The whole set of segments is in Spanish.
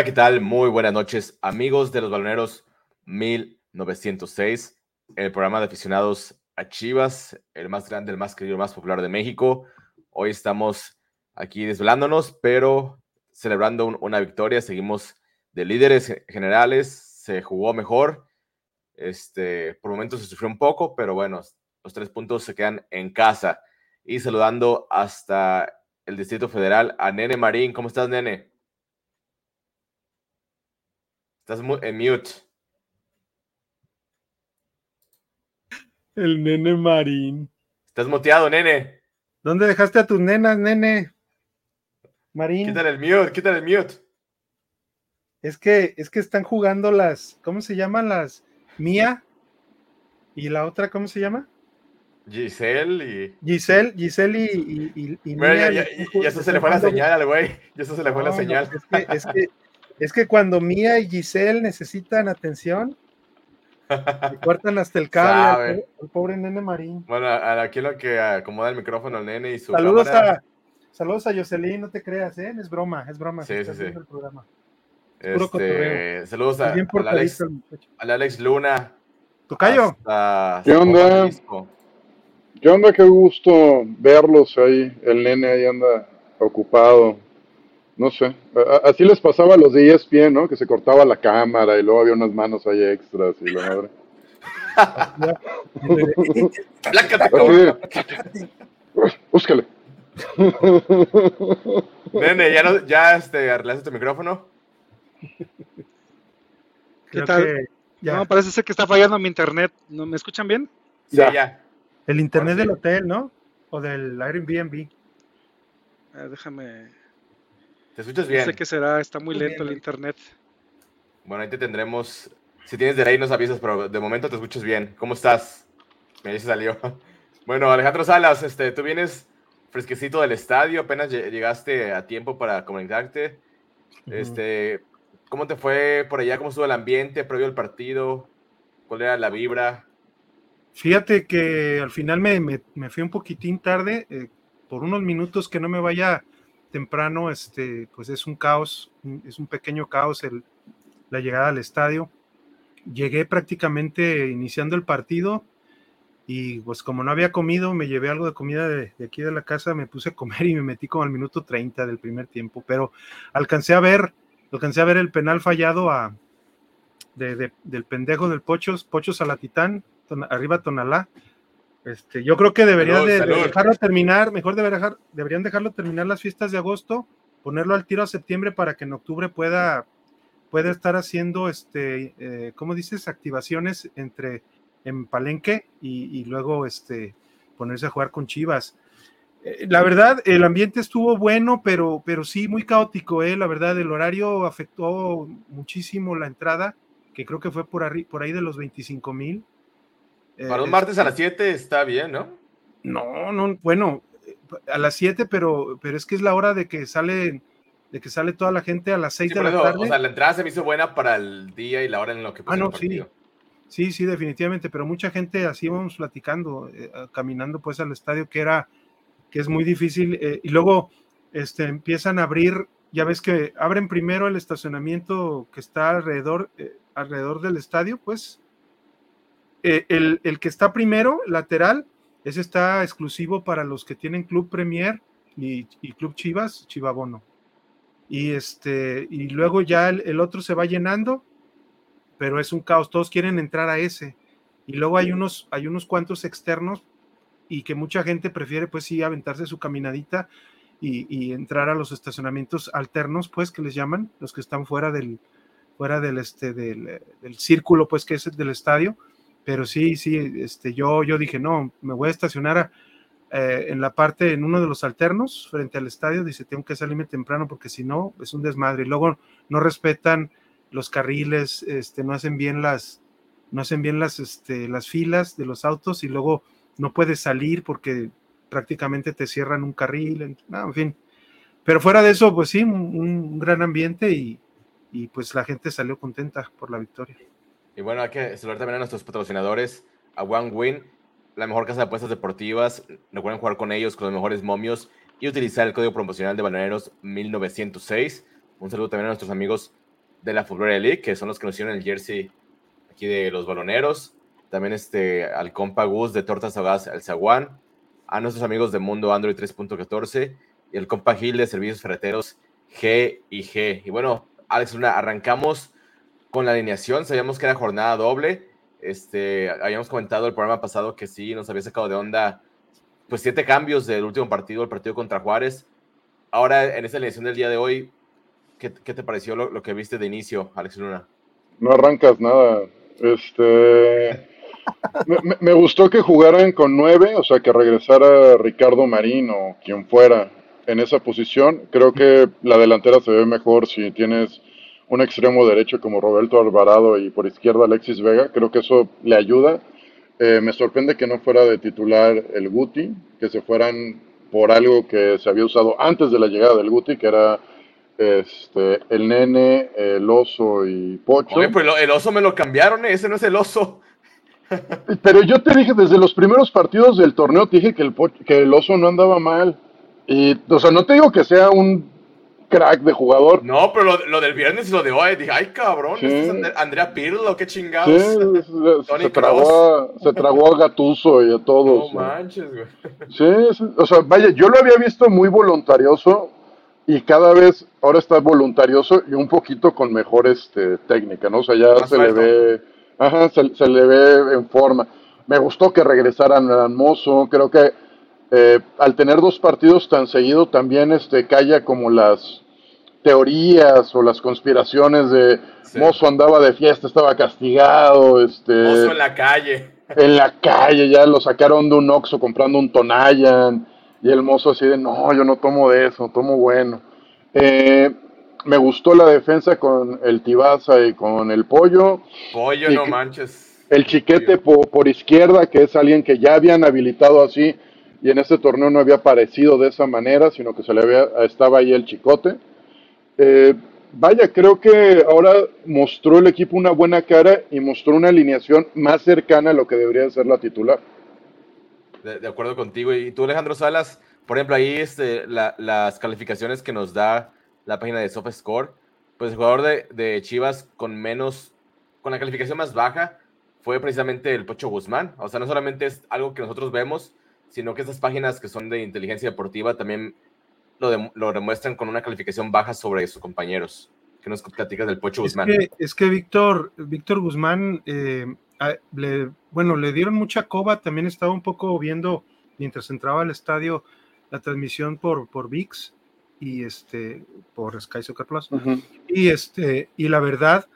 Hola, ¿qué tal? Muy buenas noches, amigos de los baloneros 1906, el programa de aficionados a Chivas, el más grande, el más querido, el más popular de México. Hoy estamos aquí desvelándonos, pero celebrando una victoria. Seguimos de líderes generales, se jugó mejor. Este, por momentos se sufrió un poco, pero bueno, los tres puntos se quedan en casa. Y saludando hasta el Distrito Federal a Nene Marín. ¿Cómo estás, Nene? Estás en mute. El nene Marín. Estás muteado, nene. ¿Dónde dejaste a tus nenas, nene? Marín. Quítale el mute, quítale el mute. Es que, es que están jugando las, ¿cómo se llaman las? Mía. ¿Y la otra, cómo se llama? Giselle y. Giselle, Giselle y, y, y, Mía, ya, eso se le fue la señal al güey. Ya eso se le fue la señal. es, que, es, que, es que cuando Mía y Giselle necesitan atención, se cortan hasta el cable el pobre nene Marín. Bueno, aquí lo que acomoda el micrófono al nene y su Saludos a saludos a Jocelyn, no te creas, ¿eh? Es broma, es broma. Sí, sí, sí. El programa. Este, saludos a, al Alex, Alex, Luna. Tocayo. ¿Qué onda? ¿Qué onda? Qué gusto verlos ahí. El nene ahí anda ocupado no sé, así les pasaba a los de ESPN, ¿no? Que se cortaba la cámara y luego había unas manos ahí extras y la madre. Búscale. Nene, ¿ya, no, ya este, arreglaste tu micrófono? ¿Qué tal? No, parece ser que está fallando mi internet. ¿No ¿Me escuchan bien? Sí, ya. El internet del hotel, ¿no? O del Airbnb. Ah, déjame ¿Te escuchas bien? No sé qué será, está muy, lento el internet. Bueno, ahí te tendremos. Si tienes de ahí nos avisas, pero de momento te escuchas bien. ¿Cómo estás? Me dice salió. Bueno, Alejandro Salas, este, tú vienes fresquecito del estadio, apenas llegaste a tiempo para conectarte. Este, ¿cómo te fue por allá? ¿Cómo estuvo el ambiente previo al partido? ¿Cuál era la vibra? Fíjate que al final me, me, fui un poquitín tarde, eh, por unos minutos que no me vaya temprano, este, pues es un caos, es un pequeño caos el, la llegada al estadio. Llegué prácticamente iniciando el partido y pues como no había comido, me llevé algo de comida de, aquí de la casa, me puse a comer y me metí como al minuto 30 del primer tiempo, pero alcancé a ver, alcancé a ver el penal fallado a, del pendejo del Pochos, Pochos a la Titán, arriba Tonalá, este, yo creo que deberían de, dejarlo terminar, mejor dejar, deberían dejarlo terminar las fiestas de agosto, ponerlo al tiro a septiembre para que en octubre pueda, pueda estar haciendo, este, eh, ¿cómo dices? Activaciones entre en Palenque y, luego este, ponerse a jugar con Chivas. Eh, la verdad, el ambiente estuvo bueno, pero, pero sí muy caótico, eh, la verdad, el horario afectó muchísimo la entrada, que creo que fue por, por ahí de los 25 mil para un martes a las 7 está bien, ¿no? No, no, bueno, a las 7, pero, pero es que es la hora de que sale de que sale toda la gente a las 6 de la tarde. O sea, la entrada se me hizo buena para el día y la hora en lo que Ah, no, sí. Sí, sí, definitivamente, pero mucha gente así vamos platicando, eh, caminando pues al estadio, que era, que es muy difícil, eh, y luego este, empiezan a abrir, ya ves que abren primero el estacionamiento que está alrededor, eh, alrededor del estadio, pues, eh, el, que está primero, lateral, ese está exclusivo para los que tienen Club Premier y, Club Chivas, Chivabono. Y, este, y luego ya el, otro se va llenando, pero es un caos, todos quieren entrar a ese. Y luego hay unos, hay unos cuantos externos y que mucha gente prefiere pues sí aventarse su caminadita y, entrar a los estacionamientos alternos, pues que les llaman, los que están fuera del, fuera del, este, del, del círculo, pues que es el del estadio pero sí, sí, este, yo, yo dije, no, me voy a estacionar eh, en la parte, en uno de los alternos, frente al estadio, dice, tengo que salirme temprano porque si no, es un desmadre. Y luego no respetan los carriles, este, no hacen bien las, no hacen bien las, este, las filas de los autos y luego no puedes salir porque prácticamente te cierran un carril, en fin. Pero fuera de eso, pues sí, un, gran ambiente y, y pues la gente salió contenta por la victoria. Y bueno, hay que saludar también a nuestros patrocinadores, a One Win, la mejor casa de apuestas deportivas. Recuerden jugar con ellos, con los mejores momios y utilizar el código promocional de Baloneros 1906. Un saludo también a nuestros amigos de la Fulgura League, que son los que nos hicieron el jersey aquí de los baloneros. También este, al compa Gus de Tortas Ahogadas al Zaguán. A nuestros amigos de Mundo Android 3.14 y el compa Gil de Servicios Ferreteros G y G. Y bueno, Alex Luna, arrancamos con la alineación. Sabíamos que era jornada doble. Este, habíamos comentado el programa pasado que sí nos había sacado de onda pues siete cambios del último partido, el partido contra Juárez. Ahora, en esta alineación del día de hoy, ¿qué, te pareció lo, que viste de inicio, Alex Luna? No arrancas nada. Este. me, gustó que jugaran con nueve, o sea, que regresara Ricardo Marín o quien fuera en esa posición. Creo que la delantera se ve mejor si tienes un extremo derecho como Roberto Alvarado y por izquierda Alexis Vega. Creo que eso le ayuda. Eh, me sorprende que no fuera de titular el Guti, que se fueran por algo que se había usado antes de la llegada del Guti, que era este, el nene, el oso y Pocho. Oye, pues el oso me lo cambiaron, ¿eh? ese no es el oso. Pero yo te dije, desde los primeros partidos del torneo, te dije que el, que el oso no andaba mal. Y, o sea, no te digo que sea un crack de jugador. No, pero lo, del viernes y lo de hoy, dije, ay cabrón, ¿este es Andrea Pirlo, qué chingados. Sí, se, tragó a, se tragó a Gatuso y a todos. No manches, güey. Sí, o sea, vaya, yo lo había visto muy voluntarioso y cada vez ahora está voluntarioso y un poquito con mejor este, técnica, ¿no? O sea, ya se le ve, ajá, se, se, le ve en forma. Me gustó que regresaran al Mozo, creo que eh, al tener dos partidos tan seguidos también este, calla como las teorías o las conspiraciones de Mozo andaba de fiesta, estaba castigado. Este, Mozo en la calle. En la calle, ya lo sacaron de un Oxxo comprando un Tonayan. Y el mozo así de, no, yo no tomo de eso, tomo bueno. Eh, me gustó la defensa con el Tibaza y con el Pollo. Pollo, no manches. El Chiquete por, izquierda, que es alguien que ya habían habilitado así y en este torneo no había aparecido de esa manera, sino que se le había, estaba ahí el chicote. Eh, vaya, creo que ahora mostró el equipo una buena cara y mostró una alineación más cercana a lo que debería ser la titular. De, acuerdo contigo. Y tú, Alejandro Salas, por ejemplo, ahí este, las calificaciones que nos da la página de SoftScore, pues el jugador de, de Chivas con menos, con la calificación más baja fue precisamente el Pocho Guzmán. O sea, no solamente es algo que nosotros vemos, sino que esas páginas que son de inteligencia deportiva también lo, lo demuestran con una calificación baja sobre sus compañeros. ¿Qué nos platicas del Pocho Guzmán? es que Víctor, Víctor Guzmán, eh, le, bueno, le dieron mucha coba, también estaba un poco viendo mientras entraba al estadio la transmisión por, por VIX y este por Sky Soccer Plus. Y este, y la verdad,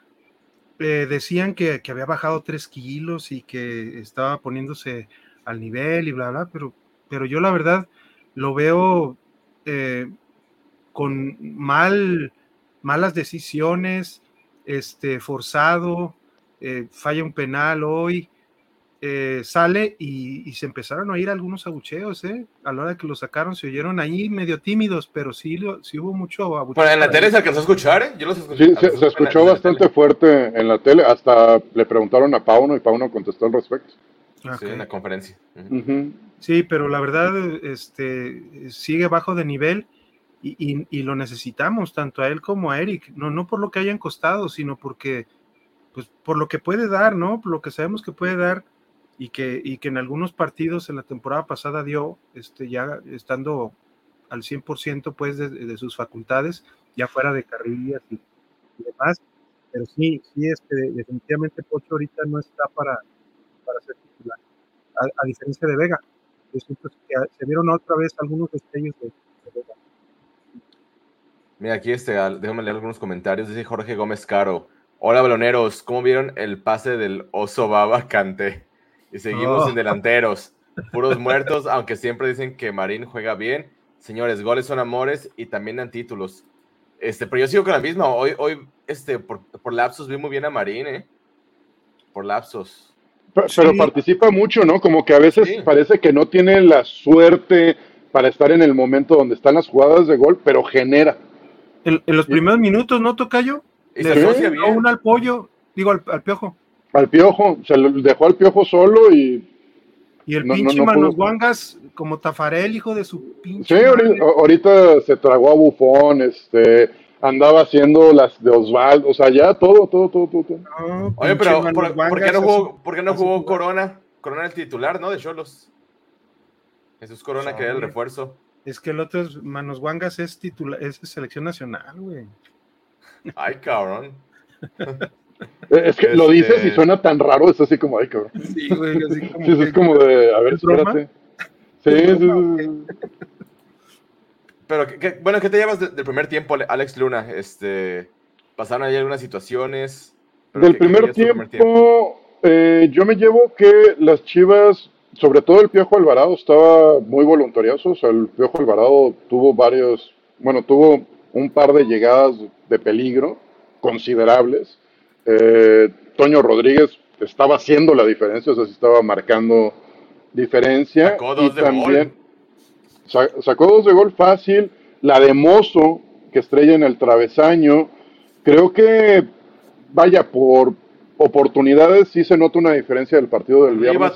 eh, decían que, que, había bajado tres kilos y que estaba poniéndose al nivel y bla, bla, pero, pero yo la verdad lo veo eh, con mal, malas decisiones, este, forzado, eh, falla un penal hoy, eh, sale y, se empezaron a oír algunos abucheos, ¿eh? A la hora que lo sacaron se oyeron ahí medio tímidos, pero sí, sí hubo mucho abucheo. Bueno, en la tele se alcanzó a escuchar, ¿eh? Yo los escuché. Sí, se, escuchó bastante fuerte en la tele, hasta le preguntaron a Pauno y Pauno contestó al respecto. Sí, en la conferencia. Sí, pero la verdad, este, sigue bajo de nivel y, y, lo necesitamos, tanto a él como a Eric, no, no por lo que hayan costado, sino porque, pues, por lo que puede dar, ¿no? Por lo que sabemos que puede dar y que, y que en algunos partidos en la temporada pasada dio, este, ya estando al 100% pues de, de, sus facultades, ya fuera de carrillas y, demás, pero sí, sí, este, definitivamente Pocho ahorita no está para, para ser titular, a, diferencia de Vega. se vieron otra vez algunos destellos de, Vega. Mira, aquí este, déjame leer algunos comentarios. Dice Jorge Gómez Caro. Hola, baloneros. ¿Cómo vieron el pase del oso baba Cante? Y seguimos oh. sin delanteros. Puros muertos, aunque siempre dicen que Marín juega bien. Señores, goles son amores y también dan títulos. Este, pero yo sigo con la misma. Hoy, hoy este, por, por lapsos vi muy bien a Marín, ¿eh? Por lapsos. Pero, participa mucho, ¿no? Como que a veces parece que no tiene la suerte para estar en el momento donde están las jugadas de gol, pero genera. En, los primeros minutos, ¿no, Tocayo? Le dio un al pollo, digo al, piojo. Al piojo, se lo dejó al piojo solo y. Y el pinche Manos Guangas, como Tafarel, hijo de su pinche. Sí, ahorita, se tragó a Bufón, este. Andaba haciendo las de Osvaldo, o sea, ya todo, todo, todo, todo. Oye, pero ¿por, qué no jugó, ¿por qué no jugó Corona? Corona el titular, ¿no? De Cholos. Jesús Corona, que era el refuerzo. Es que el otro es Manos Wangas es titular, es selección nacional, güey. Ay, cabrón. Es que lo dices y este suena tan raro, es así como, ay, cabrón. Sí, güey, así como. Sí, es como de, a ver, espérate. Sí, sí, sí. Pero, bueno, ¿qué te llevas del primer tiempo, Alex Luna? Este, ¿Pasaron ahí algunas situaciones? Del primer, tiempo, eh, yo me llevo que las Chivas, sobre todo el Piojo Alvarado, estaba muy voluntarioso. O sea, el Piojo Alvarado tuvo varios, bueno, tuvo un par de llegadas de peligro considerables. Eh, Toño Rodríguez estaba haciendo la diferencia, o sea, sí estaba marcando diferencia. Sacó dos y de también gol. Sacó dos de gol fácil. La de Mozo, que estrella en el travesaño. Creo que, vaya, por oportunidades sí se nota una diferencia del partido del viernes.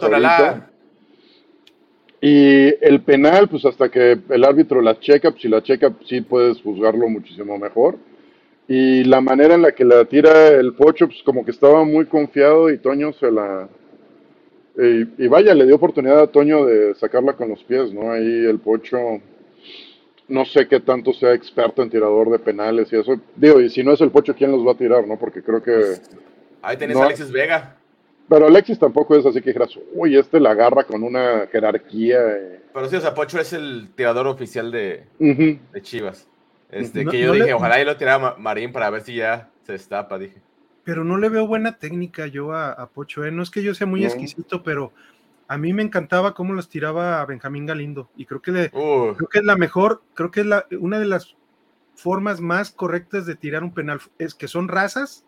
Y el penal, pues hasta que el árbitro la checa, pues si la checa, sí puedes juzgarlo muchísimo mejor. Y la manera en la que la tira el Pocho, pues como que estaba muy confiado y Toño se la... Y, vaya, le dio oportunidad a Toño de sacarla con los pies, ¿no? Ahí el Pocho, no sé qué tanto sea experto en tirador de penales y eso. Digo, y si no es el Pocho, ¿quién los va a tirar, no? Porque creo que... Ahí tenés a Alexis Vega. Pero Alexis tampoco es así que dijeras, uy, este la agarra con una jerarquía. Eh". Pero sí, o sea, Pocho es el tirador oficial de, de Chivas. Este, que yo dije, ojalá y lo tirara Marín para ver si ya se destapa, dije. Pero no le veo buena técnica yo a, Pocho, ¿eh? No es que yo sea muy exquisito, pero a mí me encantaba cómo las tiraba a Benjamín Galindo. Y creo que, creo que es la mejor, creo que es la, una de las formas más correctas de tirar un penal, es que son razas.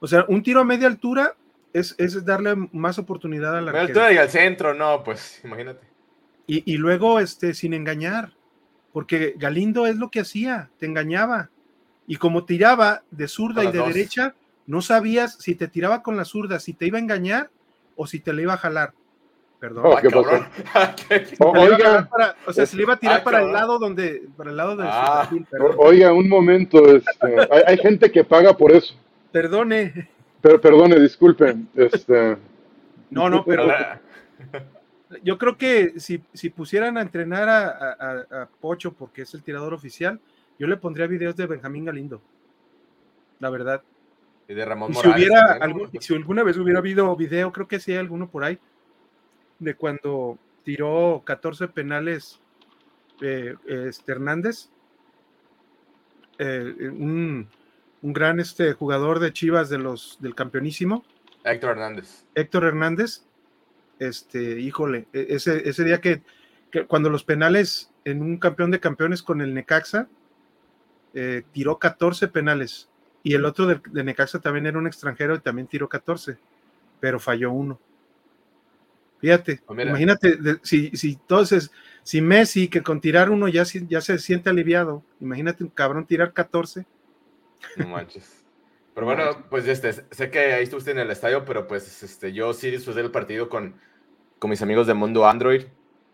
O sea, un tiro a media altura es, es darle más oportunidad a la altura y al centro, no, pues imagínate. Y, y luego, este, sin engañar porque Galindo es lo que hacía, te engañaba. Y como tiraba de zurda y de derecha, no sabías si te tiraba con la zurda, si te iba a engañar o si te le iba a jalar. Perdón. Oh, ¿qué oh, oiga. o sea, se le iba a tirar ah, para el lado donde, para el lado del ah. Oiga, un momento, este, hay, gente que paga por eso. Perdone. Pero, perdone, disculpen. Este. No, no, pero yo creo que si, si pusieran a entrenar a, Pocho porque es el tirador oficial, yo le pondría videos de Benjamín Galindo. La verdad. Y de Ramón si hubiera si alguna vez hubiera habido video, creo que sí hay alguno por ahí, de cuando tiró 14 penales eh, este Hernández, eh, un, un, gran este, jugador de Chivas de los, del campeonísimo. Héctor Hernández. Héctor Hernández, este, híjole, e, ese, ese día que, cuando los penales en un campeón de campeones con el Necaxa, eh, tiró 14 penales. Y el otro de, Necaxa también era un extranjero y también tiró 14, pero falló uno. Fíjate, oh, imagínate, si, si entonces, si Messi que con tirar uno ya, ya se siente aliviado, imagínate un cabrón tirar 14. No manches. Pero bueno, pues este, sé que ahí estuviste en el estadio, pero pues este, yo sí disfruté el partido con, con mis amigos de Mundo Android.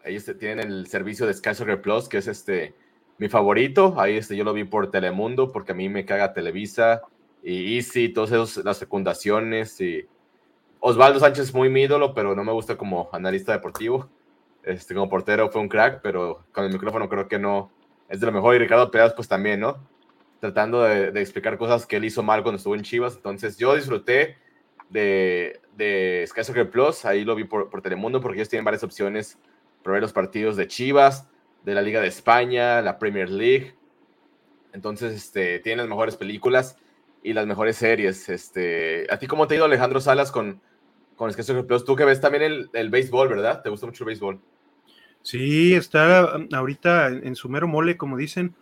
Ahí este, tienen el servicio de Sky Soccer Plus, que es este, mi favorito. Ahí este, yo lo vi por Telemundo, porque a mí me caga Televisa y Easy, todas esas, las fecundaciones. Y Osvaldo Sánchez es muy mi ídolo, pero no me gusta como analista deportivo. Este, como portero fue un crack, pero con el micrófono creo que no es de lo mejor. Y Ricardo Pérez, pues también, ¿no? tratando de, explicar cosas que él hizo mal cuando estuvo en Chivas. Entonces yo disfruté de, de Sky Soccer Plus, ahí lo vi por, por, Telemundo porque ellos tienen varias opciones para ver los partidos de Chivas, de la Liga de España, la Premier League. Entonces, este, tienen las mejores películas y las mejores series. Este, ¿A ti cómo te ha ido Alejandro Salas con, con Sky Plus? Tú que ves también el, el béisbol, ¿verdad? ¿Te gusta mucho el béisbol? Sí, está ahorita en su mero mole, como dicen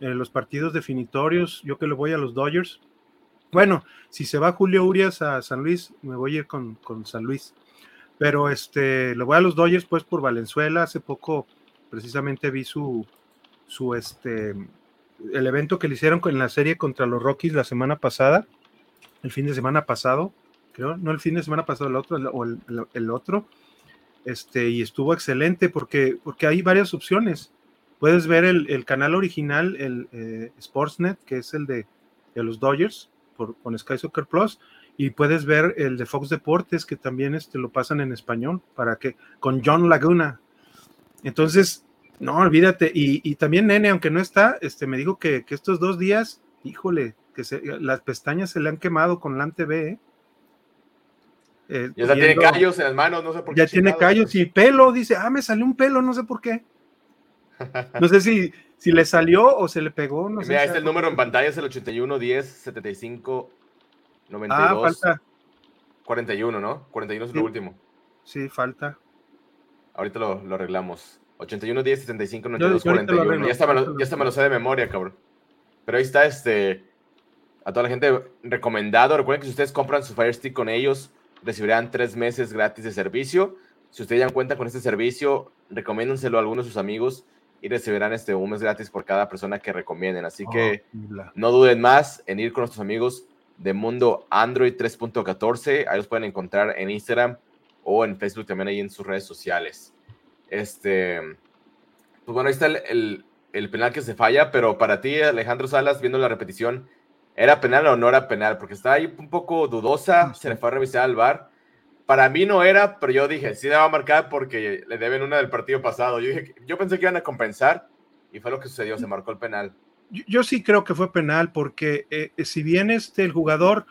los partidos definitorios, yo que le voy a los Dodgers. Bueno, si se va Julio Urias a San Luis, me voy a ir con, San Luis. Pero este, le voy a los Dodgers pues por Valenzuela. Hace poco precisamente vi su, su este, el evento que le hicieron en la serie contra los Rockies la semana pasada, el fin de semana pasado, creo, no el fin de semana pasado, el otro, o el, el, otro, este, y estuvo excelente porque, porque hay varias opciones puedes ver el, canal original, el eh, Sportsnet, que es el de, los Dodgers, por, con Sky Soccer Plus, y puedes ver el de Fox Deportes, que también este, lo pasan en español, para que, con John Laguna. Entonces, no, olvídate. Y, también Nene, aunque no está, este, me dijo que, estos dos días, híjole, que las pestañas se le han quemado con LAN TV, ¿eh? Eh, ya tiene callos en las manos, no sé por qué. Ya tiene callos y pelo, dice, ah, me salió un pelo, no sé por qué. No sé si, si le salió o se le pegó. No Mira, este el número en pantalla, es el 81 10 75 92. Ah, falta. 41, ¿no? 41 es lo último. Sí, falta. Ahorita lo, lo arreglamos. 81 10 75 92 41. Ya está, lo, ya está me lo sé de memoria, cabrón. Pero ahí está este a toda la gente recomendado. Recuerden que si ustedes compran su Fire Stick con ellos, recibirán tres meses gratis de servicio. Si ustedes ya cuentan con este servicio, recomiéndenselo a algunos de sus amigos y recibirán este un mes gratis por cada persona que recomienden. Así que oh, no duden más en ir con nuestros amigos de Mundo Android 3.14. Ahí los pueden encontrar en Instagram o en Facebook también ahí en sus redes sociales. Este, pues bueno, ahí está el, el penal que se falla, pero para ti, Alejandro Salas, viendo la repetición, ¿Era penal o no era penal? Porque estaba ahí un poco dudosa, se le fue a revisar al bar. Para mí no era, pero yo dije, sí le va a marcar porque le deben una del partido pasado. Yo, dije, yo pensé que iban a compensar y fue lo que sucedió, se marcó el penal. Yo, sí creo que fue penal porque eh, si bien este, el jugador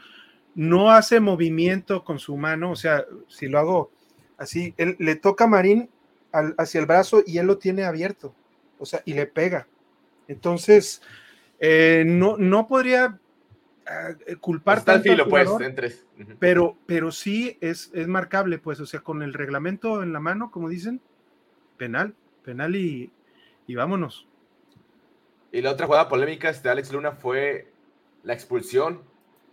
no hace movimiento con su mano, o sea, si lo hago así, él, le toca a Marín hacia el brazo y él lo tiene abierto, o sea, y le pega. Entonces, eh, no, no podría eh, culpar Está filo, pues, pero, pero sí es, es marcable, pues, o sea, con el reglamento en la mano, como dicen, penal, penal y, y vámonos. Y la otra jugada polémica de este, Alex Luna fue la expulsión,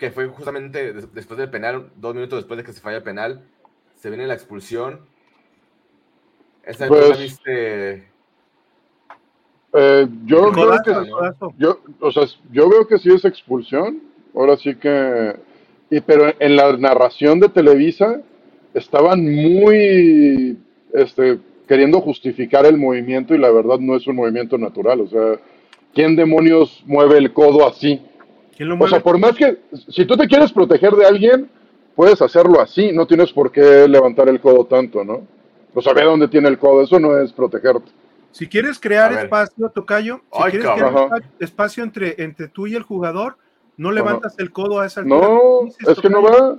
que fue justamente después del penal, dos minutos después de que se falla el penal, se viene la expulsión. Esa pues, viste. Eh, yo creo que, yo, o sea, yo veo que sí es expulsión, Ahora sí que. Y, pero en la narración de Televisa estaban muy este, queriendo justificar el movimiento y la verdad no es un movimiento natural. O sea, ¿quién demonios mueve el codo así? O sea, por más que. Si tú te quieres proteger de alguien, puedes hacerlo así. No tienes por qué levantar el codo tanto, ¿no? O sea, ve dónde tiene el codo. Eso no es protegerte. Si quieres crear espacio, Tocayo, si quieres crear espacio entre, entre tú y el jugador, no levantas el codo a esa altura. No, es que no va.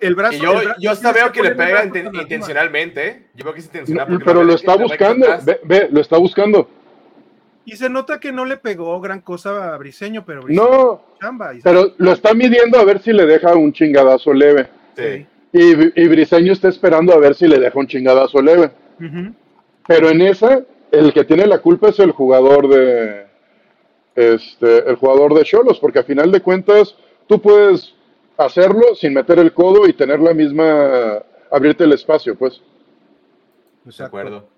El brazo, yo, yo hasta veo que le pega intencionalmente. ¿eh? Yo veo que es intencional. pero lo está buscando. Ve, ve, lo está buscando. Y se nota que no le pegó gran cosa a Briseño, pero no, pero lo está midiendo a ver si le deja un chingadazo leve. Sí. Y, y, Briseño está esperando a ver si le deja un chingadazo leve. Pero en esa, el que tiene la culpa es el jugador de, este, el jugador de Cholos, porque a final de cuentas tú puedes hacerlo sin meter el codo y tener la misma, abrirte el espacio, pues. De acuerdo.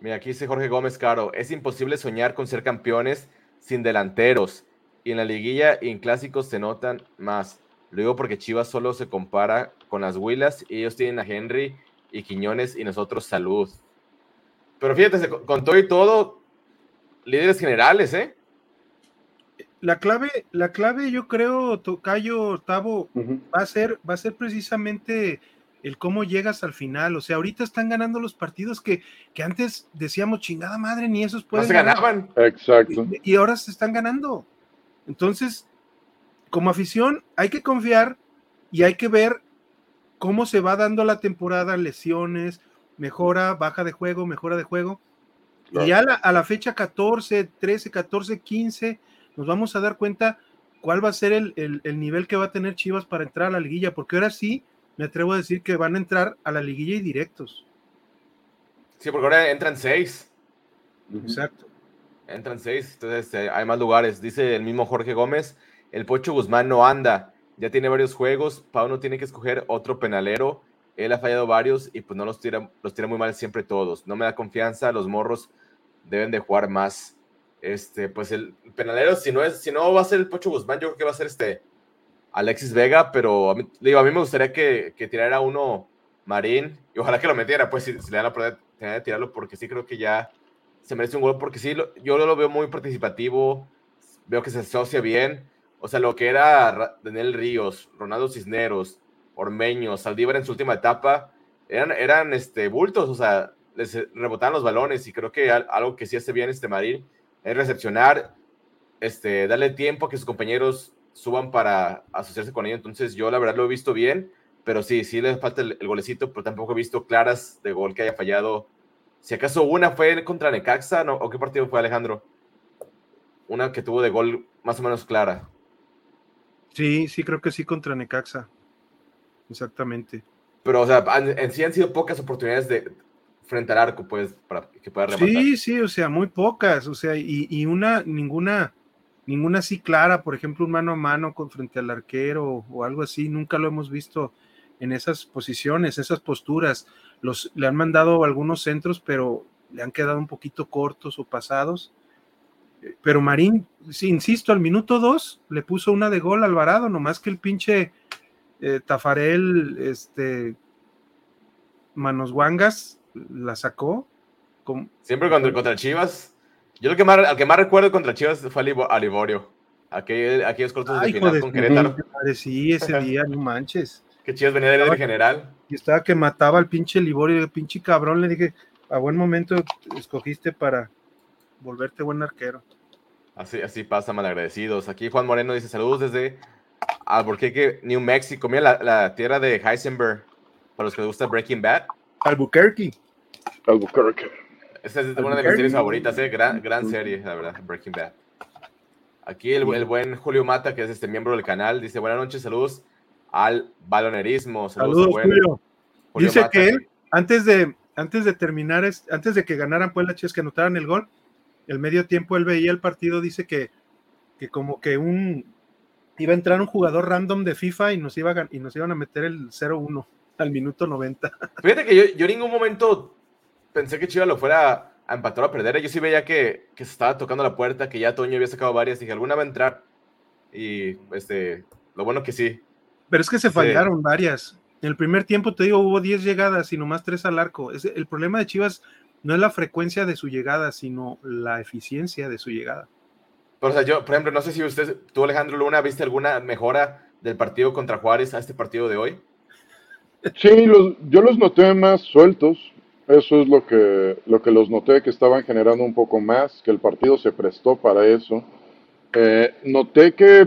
Mira, aquí dice Jorge Gómez Caro, es imposible soñar con ser campeones sin delanteros. Y en la liguilla y en clásicos se notan más. Lo digo porque Chivas solo se compara con las Huilas y ellos tienen a Henry y Quiñones y nosotros salud. Pero fíjate, con todo y todo, líderes generales, ¿eh? la clave, la clave, yo creo, Tocayo, Tavo, va a ser, va a ser precisamente el cómo llegas al final. O sea, ahorita están ganando los partidos que, que antes decíamos chingada madre, ni esos pueden. No se ganaban. Exacto. Y, ahora se están ganando. Entonces, como afición, hay que confiar y hay que ver cómo se va dando la temporada, lesiones, mejora, baja de juego, mejora de juego. Y ya a la, a la fecha 14, 13, 14, 15 nos vamos a dar cuenta cuál va a ser el, nivel que va a tener Chivas para entrar a la liguilla, porque ahora sí me atrevo a decir que van a entrar a la liguilla y directos. Sí, porque ahora entran seis. Exacto. Entran seis, entonces este, hay más lugares. Dice el mismo Jorge Gómez, el Pocho Guzmán no anda, ya tiene varios juegos, Pauno tiene que escoger otro penalero, él ha fallado varios y pues no los tira, los tira muy mal siempre todos. No me da confianza, los morros deben de jugar más. Este, pues el penalero, si no es, si no va a ser el Pocho Guzmán, yo creo que va a ser este Alexis Vega, pero a mí, digo, a mí me gustaría que, que tirara uno Marín, y ojalá que lo metiera, pues si, le dan la oportunidad de tirarlo, porque sí creo que ya se merece un gol porque sí, yo lo veo muy participativo, veo que se asocia bien. O sea, lo que era Daniel Ríos, Ronaldo Cisneros, Ormeño, Saldívar en su última etapa, eran, eran este, bultos, o sea, les rebotaban los balones y creo que algo que sí hace bien este Marín es recepcionar, este, darle tiempo a que sus compañeros suban para asociarse con ellos. Entonces yo la verdad lo he visto bien, pero sí, sí le falta el, golecito, pero tampoco he visto claras de gol que haya fallado. Si acaso una fue contra Necaxa, ¿no? ¿o qué partido fue Alejandro? Una que tuvo de gol más o menos clara. Sí, sí, creo que sí contra Necaxa. Exactamente. Pero, o sea, en sí han sido pocas oportunidades de, frente al arco, pues, para que pueda rematar. Sí, sí, o sea, muy pocas, o sea, y, una, ninguna, ninguna así clara, por ejemplo, un mano a mano con frente al arquero o algo así, nunca lo hemos visto en esas posiciones, esas posturas. Los, le han mandado algunos centros, pero le han quedado un poquito cortos o pasados. Pero Marín, sí, insisto, al minuto dos le puso una de gol al Alvarado, nomás que el pinche eh, Tafarel, este, Manos Wangas, la sacó. Siempre contra, contra Chivas. Yo lo que más, al que más recuerdo contra Chivas fue a Liborio. Aquel, aquellos cortos de final con Querétaro. Sí, ese día, no manches. Que Chivas venía de general. Y estaba que mataba al pinche Liborio, el pinche cabrón. Le dije, a buen momento escogiste para volverte buen arquero. Así, así pasa, malagradecidos. Aquí Juan Moreno dice: Saludos desde Albuquerque, New Mexico. Mira la, la tierra de Heisenberg. Para los que les gusta Breaking Bad. Albuquerque. Albuquerque. Esta es una de mis series favoritas, ¿eh? gran, gran serie, la verdad, Breaking Bad. Aquí el, el, buen Julio Mata, que es este miembro del canal, dice: Buenas noches, saludos al balonerismo. Saludos, Julio. dice que él, antes de, antes de terminar, antes de que ganaran Puebla Chivas, que anotaran el gol, el medio tiempo él veía el partido, dice que, que como que un iba a entrar un jugador random de FIFA y nos, iba y nos iban a meter el 0-1 al minuto 90. Fíjate que yo, yo en ningún momento pensé que Chivas lo fuera a empatar o a perder. Yo sí veía que, que, se estaba tocando la puerta, que ya Toño había sacado varias. Dije, alguna va a entrar. Y este, lo bueno que sí. Pero es que se fallaron varias. En el primer tiempo, te digo, hubo 10 llegadas y nomás 3 al arco. Es, el problema de Chivas no es la frecuencia de su llegada, sino la eficiencia de su llegada. Pero, o sea, yo, por ejemplo, no sé si usted, tú Alejandro Luna, viste alguna mejora del partido contra Juárez a este partido de hoy. Sí, yo los noté más sueltos. Eso es lo que, lo que los noté, que estaban generando un poco más, que el partido se prestó para eso. Eh, noté que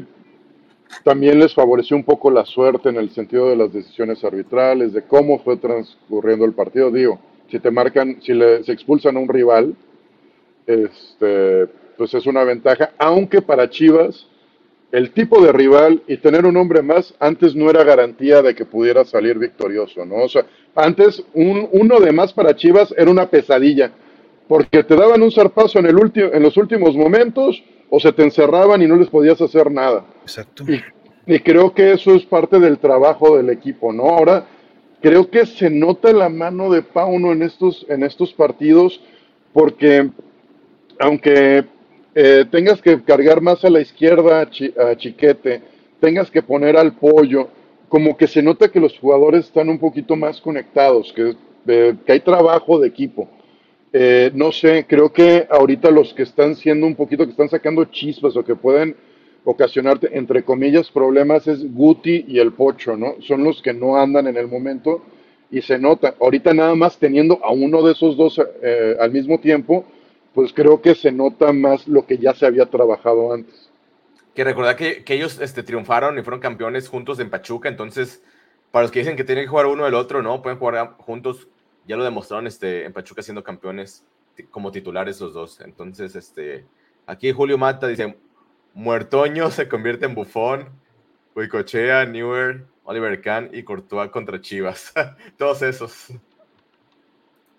también les favoreció un poco la suerte en el sentido de las decisiones arbitrales, de cómo fue transcurriendo el partido. Digo, si te marcan, si le, se expulsan a un rival, este, pues es una ventaja, aunque para Chivas el tipo de rival y tener un hombre más antes no era garantía de que pudiera salir victorioso, ¿no? O sea, antes un, uno de más para Chivas era una pesadilla, porque te daban un zarpazo en, el último, en los últimos momentos o se te encerraban y no les podías hacer nada. Exacto. Y, y creo que eso es parte del trabajo del equipo, ¿no? Ahora creo que se nota la mano de Pauno en estos, en estos partidos, porque aunque eh, tengas que cargar más a la izquierda a, Chiquete, tengas que poner al pollo, como que se nota que los jugadores están un poquito más conectados, que, que hay trabajo de equipo. Eh, no sé, creo que ahorita los que están siendo un poquito, que están sacando chispas o que pueden ocasionarte, entre comillas, problemas es Guti y el Pocho, ¿no? Son los que no andan en el momento y se nota. Ahorita nada más teniendo a uno de esos dos eh, al mismo tiempo, pues creo que se nota más lo que ya se había trabajado antes. Que recordar que, ellos este, triunfaron y fueron campeones juntos en Pachuca, entonces, para los que dicen que tienen que jugar uno del otro, no, pueden jugar juntos, ya lo demostraron este, en Pachuca siendo campeones como titulares los dos. Entonces, este, aquí Julio Mata dice, Muertoño se convierte en bufón, Huicochea, Newer, Oliver Kahn y Courtois contra Chivas. Todos esos.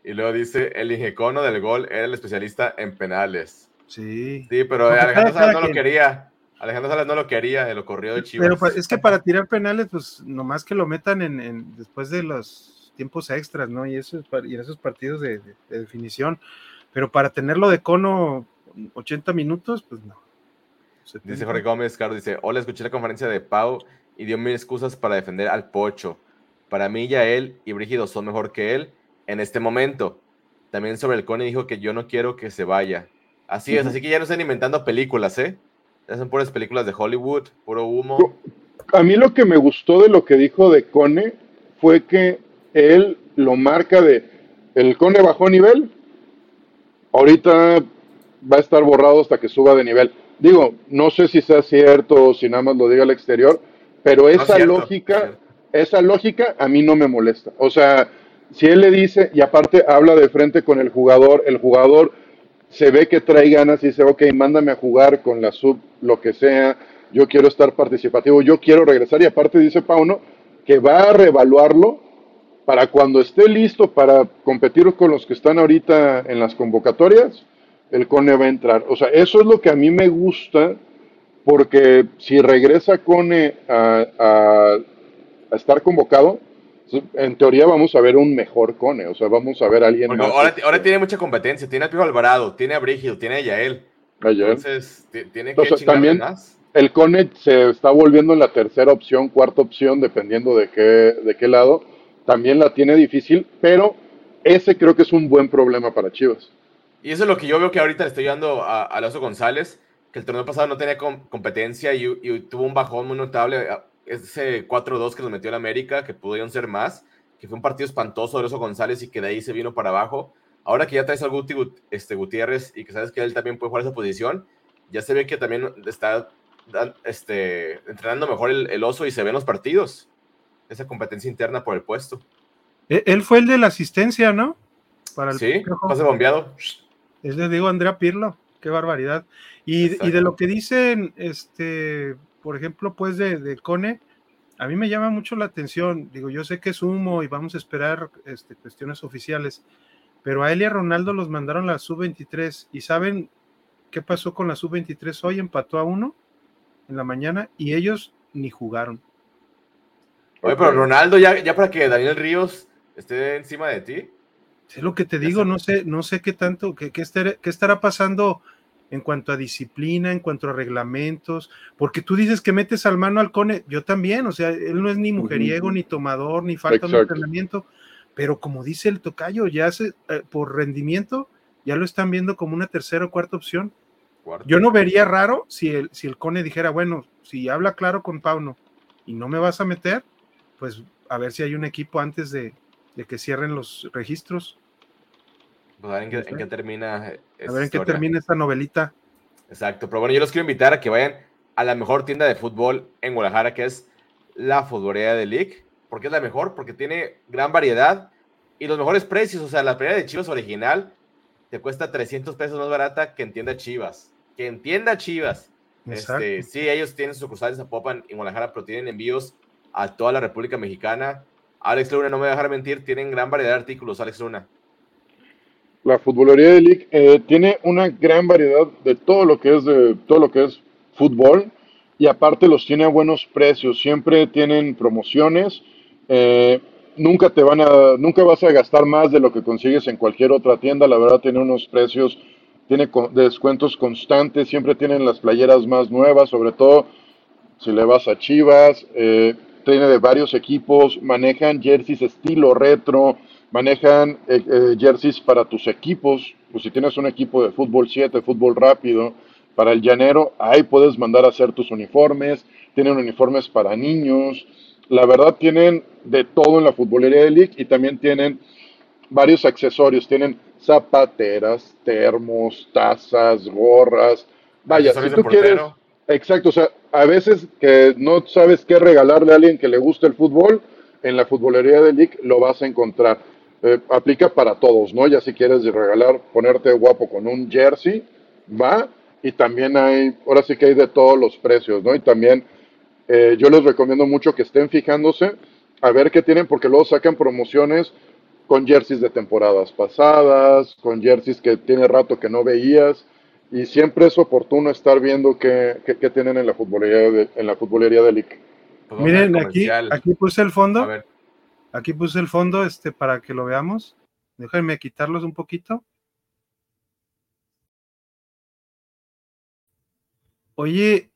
Y luego dice, el ingecono del gol era el especialista en penales. Sí. Sí, pero Alejandro Salas no lo quería. Alejandro Salas no lo quería, lo corrió de Chivas. Pero es que para tirar penales, pues nomás que lo metan en, después de los tiempos extras, ¿no? Y, eso, y en esos partidos de, definición. Pero para tenerlo de cono 80 minutos, pues no. Dice Jorge Gómez, Carlos dice, hola, escuché la conferencia de Pau y dio mil excusas para defender al Pocho. Para mí ya él y Brígido son mejor que él en este momento. también sobre el Cone dijo que yo no quiero que se vaya. Así es, así que ya no están inventando películas, ¿eh? Ya son puras películas de Hollywood, puro humo. A mí lo que me gustó de lo que dijo de Cone fue que él lo marca de el Cone bajó nivel, ahorita va a estar borrado hasta que suba de nivel. Digo, no sé si sea cierto o si nada más lo diga al exterior, pero esa lógica, esa lógica a mí no me molesta. O sea, si él le dice, y aparte habla de frente con el jugador, el jugador se ve que trae ganas y dice, ok, mándame a jugar con la sub, lo que sea, yo quiero estar participativo, yo quiero regresar, y aparte dice Pauno que va a reevaluarlo para cuando esté listo para competir con los que están ahorita en las convocatorias, el Cone va a entrar. O sea, eso es lo que a mí me gusta, porque si regresa Cone a estar convocado, en teoría vamos a ver un mejor Cone, o sea, vamos a ver a alguien más. Ahora, tiene mucha competencia, tiene a Pijo Alvarado, tiene a Brígido, tiene a Yael. Entonces, tiene que Entonces, también más. El Cone se está volviendo en la tercera opción, cuarta opción, dependiendo de qué, de qué lado. También la tiene difícil, pero ese creo que es un buen problema para Chivas. Y eso es lo que yo veo que ahorita le estoy dando a Alonso González, que el torneo pasado no tenía competencia y, y tuvo un bajón muy notable ese 4-2 que nos metió en América, que pudieron ser más, que fue un partido espantoso de Oso González y que de ahí se vino para abajo. Ahora que ya traes al Guti, este, Gutiérrez y que sabes que él también puede jugar esa posición, ya se ve que también está este, entrenando mejor el, Oso y se ven los partidos. Esa competencia interna por el puesto. E, él fue el de la asistencia, ¿no? Para el sí, pase bombeado. Es le digo Andrea Pirlo, qué barbaridad. Y, y, de lo que dicen, este, por ejemplo, pues de, de, Cone, a mí me llama mucho la atención. Digo, yo sé que es humo y vamos a esperar este, cuestiones oficiales, pero a él y a Ronaldo los mandaron la sub-23 y saben qué pasó con la sub-23 hoy, empató a uno en la mañana y ellos ni jugaron. Oye, pero Ronaldo, ya, ya para que Daniel Ríos esté encima de ti. Es lo que te digo, no sé, no sé qué tanto, qué, qué, qué estará pasando en cuanto a disciplina, en cuanto a reglamentos, porque tú dices que metes al mano al cone, yo también, o sea, él no es ni mujeriego, ni tomador, ni falta de entrenamiento, pero como dice el tocayo, ya se, eh, por rendimiento, ya lo están viendo como una tercera o cuarta opción. Yo no vería raro si el, si el cone dijera, bueno, si habla claro con Pauno y no me vas a meter, pues a ver si hay un equipo antes de, de que cierren los registros. Pues, a ver en qué, termina. a ver en qué termina esta novelita. Exacto, pero bueno, yo los quiero invitar a que vayan a la mejor tienda de fútbol en Guadalajara, que es la Futbolera de League. ¿Por qué es la mejor? Porque tiene gran variedad y los mejores precios. O sea, la pelea de Chivas original te cuesta 300 pesos más barata que entienda Chivas. Que entienda Chivas. Este, sí, ellos tienen sucursales a Popan en Guadalajara, pero tienen envíos a toda la República Mexicana. Alex Luna, no me voy a dejar mentir, tienen gran variedad de artículos, Alex Luna la futbolería de League eh, tiene una gran variedad de todo lo que es de todo lo que es fútbol y aparte los tiene a buenos precios. Siempre tienen promociones. Eh, nunca te van a, nunca vas a gastar más de lo que consigues en cualquier otra tienda. La verdad tiene unos precios, tiene descuentos constantes. Siempre tienen las playeras más nuevas, sobre todo si le vas a Chivas. Eh, tiene de varios equipos, manejan jerseys estilo retro manejan eh, eh, jerseys para tus equipos, pues si tienes un equipo de fútbol 7, fútbol rápido, para el llanero, ahí puedes mandar a hacer tus uniformes, tienen uniformes para niños, la verdad tienen de todo en la futbolería de League y también tienen varios accesorios, tienen zapateras, termos, tazas, gorras, vaya, si tú quieres, exacto, o sea, a veces que no sabes qué regalarle a alguien que le guste el fútbol, en la futbolería de League lo vas a encontrar. Eh, aplica para todos, ¿no? Ya si quieres regalar, ponerte guapo con un jersey, va. Y también hay, ahora sí que hay de todos los precios, ¿no? Y también eh, yo les recomiendo mucho que estén fijándose a ver qué tienen, porque luego sacan promociones con jerseys de temporadas pasadas, con jerseys que tiene rato que no veías. Y siempre es oportuno estar viendo qué, qué, tienen en la futbolería de, en la futbolería de Lick. Miren, aquí, aquí puse el fondo. A ver. Aquí puse el fondo este, para que lo veamos. Déjenme quitarlos un poquito. Oye,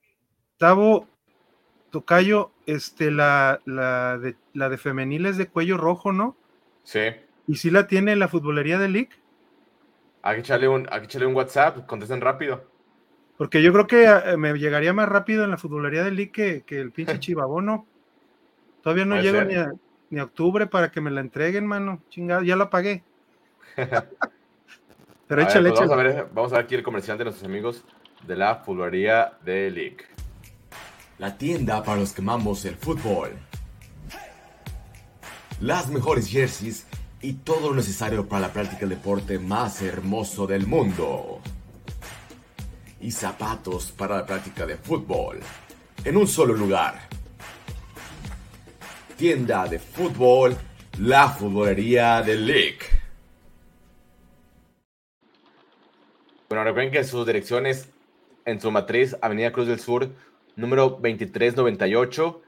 Tavo, Tocayo, este, la, la, de, la de femenil es de cuello rojo, ¿no? Sí. ¿Y si la tiene la futbolería de League? Hay que echarle un, hay que echarle un WhatsApp, contesten rápido. Porque yo creo que eh, me llegaría más rápido en la futbolería del League que, que el pinche chivabono. Todavía no llego ni a, ni octubre para que me la entreguen, mano. Chingado, ya la pagué. Pero échale, pues vamos, a ver, vamos a ver aquí el comercial de nuestros amigos de la futbolería de League. La tienda para los que amamos el fútbol. Las mejores jerseys y todo lo necesario para la práctica del deporte más hermoso del mundo y zapatos para la práctica de fútbol en un solo lugar. Tienda de fútbol, la futbolería de League. Bueno, recuerden que sus direcciones en su matriz, Avenida Cruz del Sur, número 2398,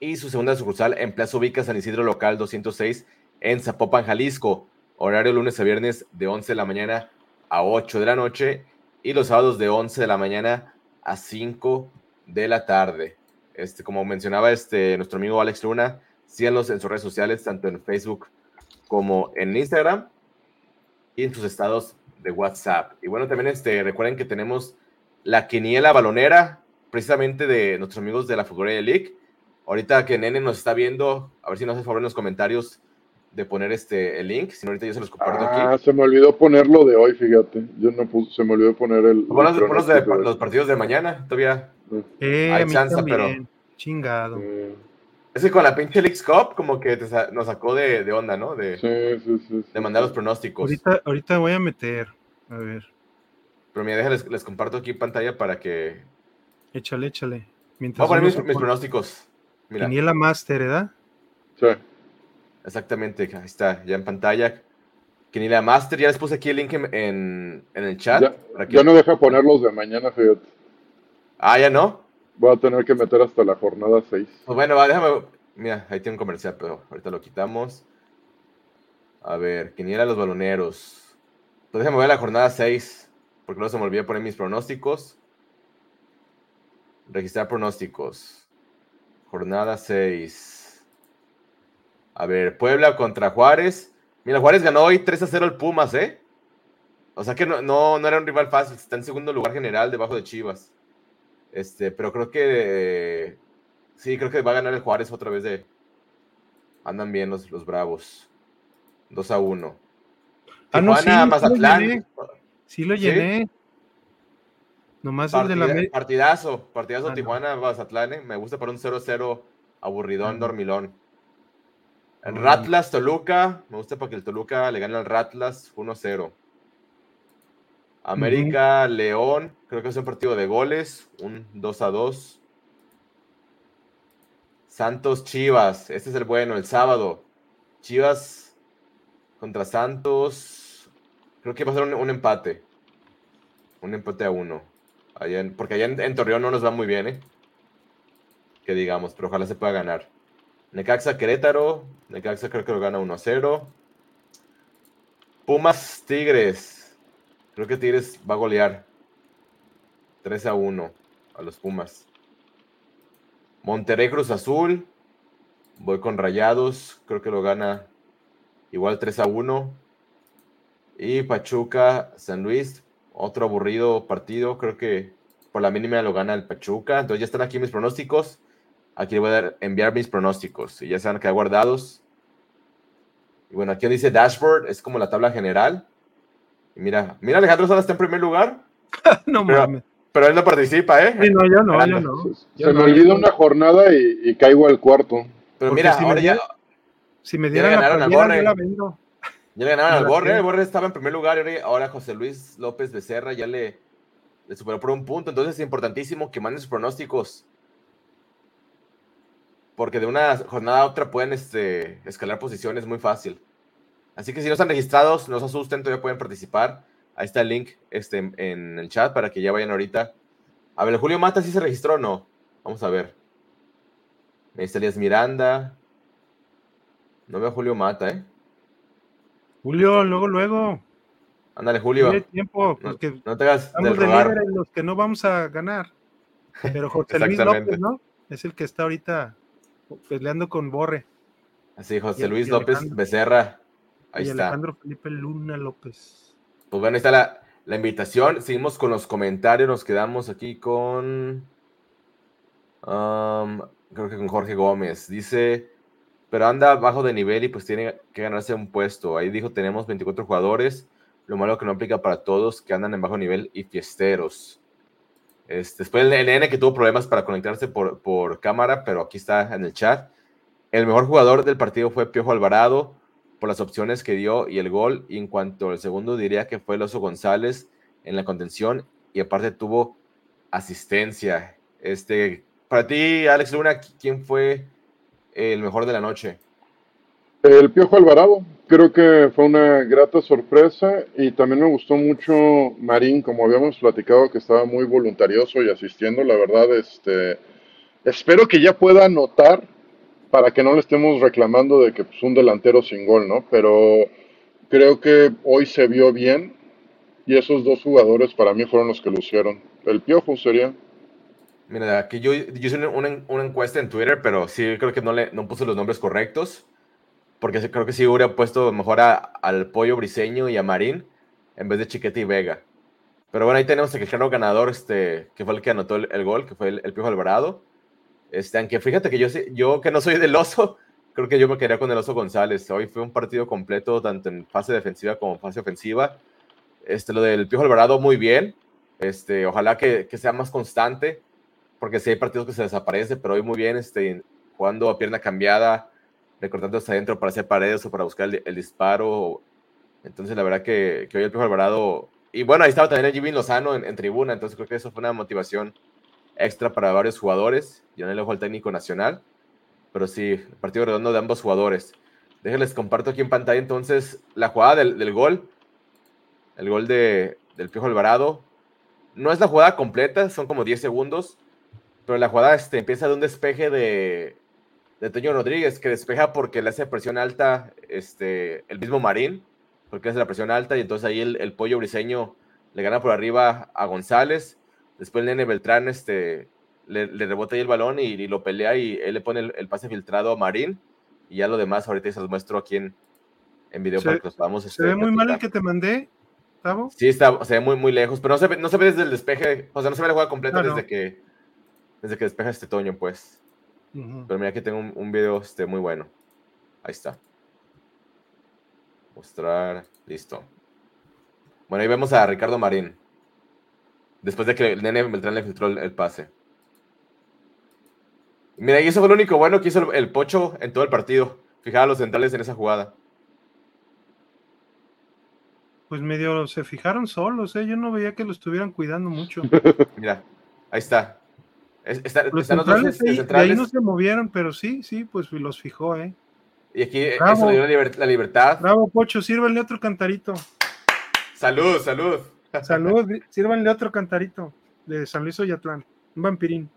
y su segunda sucursal en Plaza Ubica San Isidro Local 206 en Zapopan, Jalisco. Horario lunes a viernes de 11 de la mañana a 8 de la noche y los sábados de 11 de la mañana a 5 de la tarde. Este, como mencionaba este, nuestro amigo Alex Luna, síganlos en sus redes sociales, tanto en Facebook como en Instagram y en sus estados de WhatsApp. Y bueno, también este, recuerden que tenemos la quiniela balonera, precisamente de nuestros amigos de la Futbolería League. Ahorita que Nene nos está viendo, a ver si nos hace favor en los comentarios de poner este el link, si no ahorita yo se los comparto aquí. Ah, se me olvidó ponerlo de hoy, fíjate. Yo no puse, se me olvidó poner el. Bueno, los, de, los partidos de mañana, todavía. Eh, hay chance, pero. Chingado. Es que con la pinche League Cup, como que nos sacó de, de, onda, ¿no? De, sí, sí, sí, de mandar los pronósticos. Ahorita, ahorita voy a meter. A ver. Pero mira, déjales, les comparto aquí pantalla para que. Échale, échale. Mientras Voy a poner mis, pronósticos. Mira. la Master, ¿verdad? Sí. Exactamente, ahí está, ya en pantalla. Que ni la Master, ya les puse aquí el link en, el chat. Ya, no deja ponerlos de mañana, fíjate. Ah, ya no. Voy a tener que meter hasta la jornada 6. Pues bueno, va, déjame. Mira, ahí tiene un comercial, pero ahorita lo quitamos. A ver, Quiniela los baloneros. Pues déjame ver la jornada 6, porque no se me olvidó poner mis pronósticos. Registrar pronósticos. Jornada 6. A ver, Puebla contra Juárez. Mira, Juárez ganó hoy 3 a 0 al Pumas, ¿eh? O sea que no, no, era un rival fácil. Está en segundo lugar general debajo de Chivas. Este, pero creo que. sí, creo que va a ganar el Juárez otra vez de. Andan bien los, los Bravos. 2 a 1. Ah, no, sí, Mazatlán. Sí lo llené. Nomás el de la Partidazo, partidazo ah, Tijuana, Mazatlán. ¿eh? Me gusta para un 0-0 aburridón, dormilón. Ratlas, Toluca. Me gusta para que el Toluca le gane al Ratlas 1-0. América, León. Creo que es un partido de goles. Un 2-2. Santos, Chivas. Este es el bueno, el sábado. Chivas contra Santos. Creo que va a ser un, empate. Un empate a uno. porque allá en, en Torreón no nos va muy bien, ¿eh? Que digamos, pero ojalá se pueda ganar. Necaxa Querétaro. Necaxa creo que lo gana 1 0. Pumas Tigres. Creo que Tigres va a golear 3 a 1 a los Pumas. Monterrey Cruz Azul. Voy con Rayados. Creo que lo gana igual 3 a 1. Y Pachuca San Luis. Otro aburrido partido. Creo que por la mínima lo gana el Pachuca. Entonces ya están aquí mis pronósticos. Aquí voy a enviar mis pronósticos y ya se van a guardados. Y bueno, aquí dice dashboard, es como la tabla general. Y mira, mira Alejandro Sala está en primer lugar. no pero, mames. Pero él no participa, ¿eh? no, yo no, yo no. Se, me olvida una jornada y, caigo al cuarto. Pero mira, ahora ya. Si me dieran la al borre. la. Ya le ganaron al Borre, el Borre estaba en primer lugar y ahora José Luis López Becerra ya le, le superó por un punto. Entonces es importantísimo que manden sus pronósticos porque de una jornada a otra pueden este, escalar posiciones muy fácil. Así que si no están registrados, no se asusten, todavía pueden participar. Ahí está el link este, en el chat para que ya vayan ahorita. A ver, Julio Mata sí se registró o no. Vamos a ver. Elías Miranda. No veo a Julio Mata, ¿eh? Julio, luego, luego. Ándale, Julio. tiempo, no, no, te hagas del rogar. los que no vamos a ganar. Pero José Luis López, ¿no? Es el que está ahorita peleando con Borre. Así, José Luis López Becerra. Ahí y está. Alejandro Felipe Luna López. Pues bueno, ahí está la, la invitación. Seguimos con los comentarios. Nos quedamos aquí con. Um, creo que con Jorge Gómez. Dice, pero anda bajo de nivel y pues tiene que ganarse un puesto. Ahí dijo, tenemos 24 jugadores. Lo malo que no aplica para todos que andan en bajo nivel y fiesteros. Este, después el N que tuvo problemas para conectarse por, por cámara, pero aquí está en el chat. El mejor jugador del partido fue Piojo Alvarado por las opciones que dio y el gol. Y en cuanto al segundo, diría que fue el Oso González en la contención y aparte tuvo asistencia. Este, para ti, Alex Luna, ¿quién fue el mejor de la noche? El Piojo Alvarado, creo que fue una grata sorpresa y también me gustó mucho Marín, como habíamos platicado, que estaba muy voluntarioso y asistiendo. La verdad, este, espero que ya pueda anotar para que no le estemos reclamando de que es pues, un delantero sin gol, ¿no? Pero creo que hoy se vio bien y esos dos jugadores para mí fueron los que lucieron. El Piojo sería. Mira, aquí yo, yo hice una, una, encuesta en Twitter, pero sí creo que no le no puse los nombres correctos, porque creo que sí hubiera puesto mejor a, al Pollo Briseño y a Marín en vez de Chiquete y Vega. Pero bueno, ahí tenemos el ganador, este, que fue el que anotó el, gol, que fue el, el Piojo Alvarado. Este, aunque fíjate que yo, yo que no soy del oso, creo que yo me quedaría con el oso González. Hoy fue un partido completo, tanto en fase defensiva como en fase ofensiva. Este, lo del Piojo Alvarado, muy bien. Este, ojalá que, que sea más constante, porque si hay partidos que se desaparece, pero hoy muy bien, este, jugando a pierna cambiada, recortando hasta adentro para hacer paredes o para buscar el, disparo. Entonces, la verdad que, que, hoy el Piojo Alvarado. Y bueno, ahí estaba también el Jimmy Lozano en, en tribuna, entonces creo que eso fue una motivación extra para varios jugadores. Yo no le ojo al técnico nacional, pero sí, partido redondo de ambos jugadores. Déjenles comparto aquí en pantalla entonces la jugada del, gol. El gol de, del Piojo Alvarado. No es la jugada completa, son como 10 segundos, pero la jugada este, empieza de un despeje de, de Toño Rodríguez, que despeja porque le hace presión alta este, el mismo Marín, porque hace la presión alta, y entonces ahí el, el pollo briseño le gana por arriba a González Después el nene Beltrán este, le, rebota ahí el balón y, lo pelea y él le pone el, pase filtrado a Marín. Y ya lo demás ahorita se los muestro aquí en, en video para que los podamos. ¿Se ve este, muy mal el que te mandé, Tavo? Sí, está, se ve muy, muy lejos, pero no se, ve, no se ve desde el despeje, o sea, no se ve la jugada completa desde, que, desde que despeja este Toño, pues. Pero mira, aquí tengo un, un, video este, muy bueno. Ahí está. Mostrar, listo. Bueno, ahí vemos a Ricardo Marín. Después de que el nene Beltrán le filtró el, pase. Mira, y eso fue lo único bueno que hizo el, Pocho en todo el partido. Fijaba los centrales en esa jugada. Pues medio se fijaron solos, ¿eh? Yo no veía que lo estuvieran cuidando mucho. Mira, ahí está. los centrales, ahí, no se movieron, pero sí, sí, pues los fijó, ¿eh? Y aquí eso le dio la, libertad. Bravo, Pocho, sírvanle otro cantarito. Salud, salud. Salud, sírvanle otro cantarito de San Luis Oyatlán, un vampirín.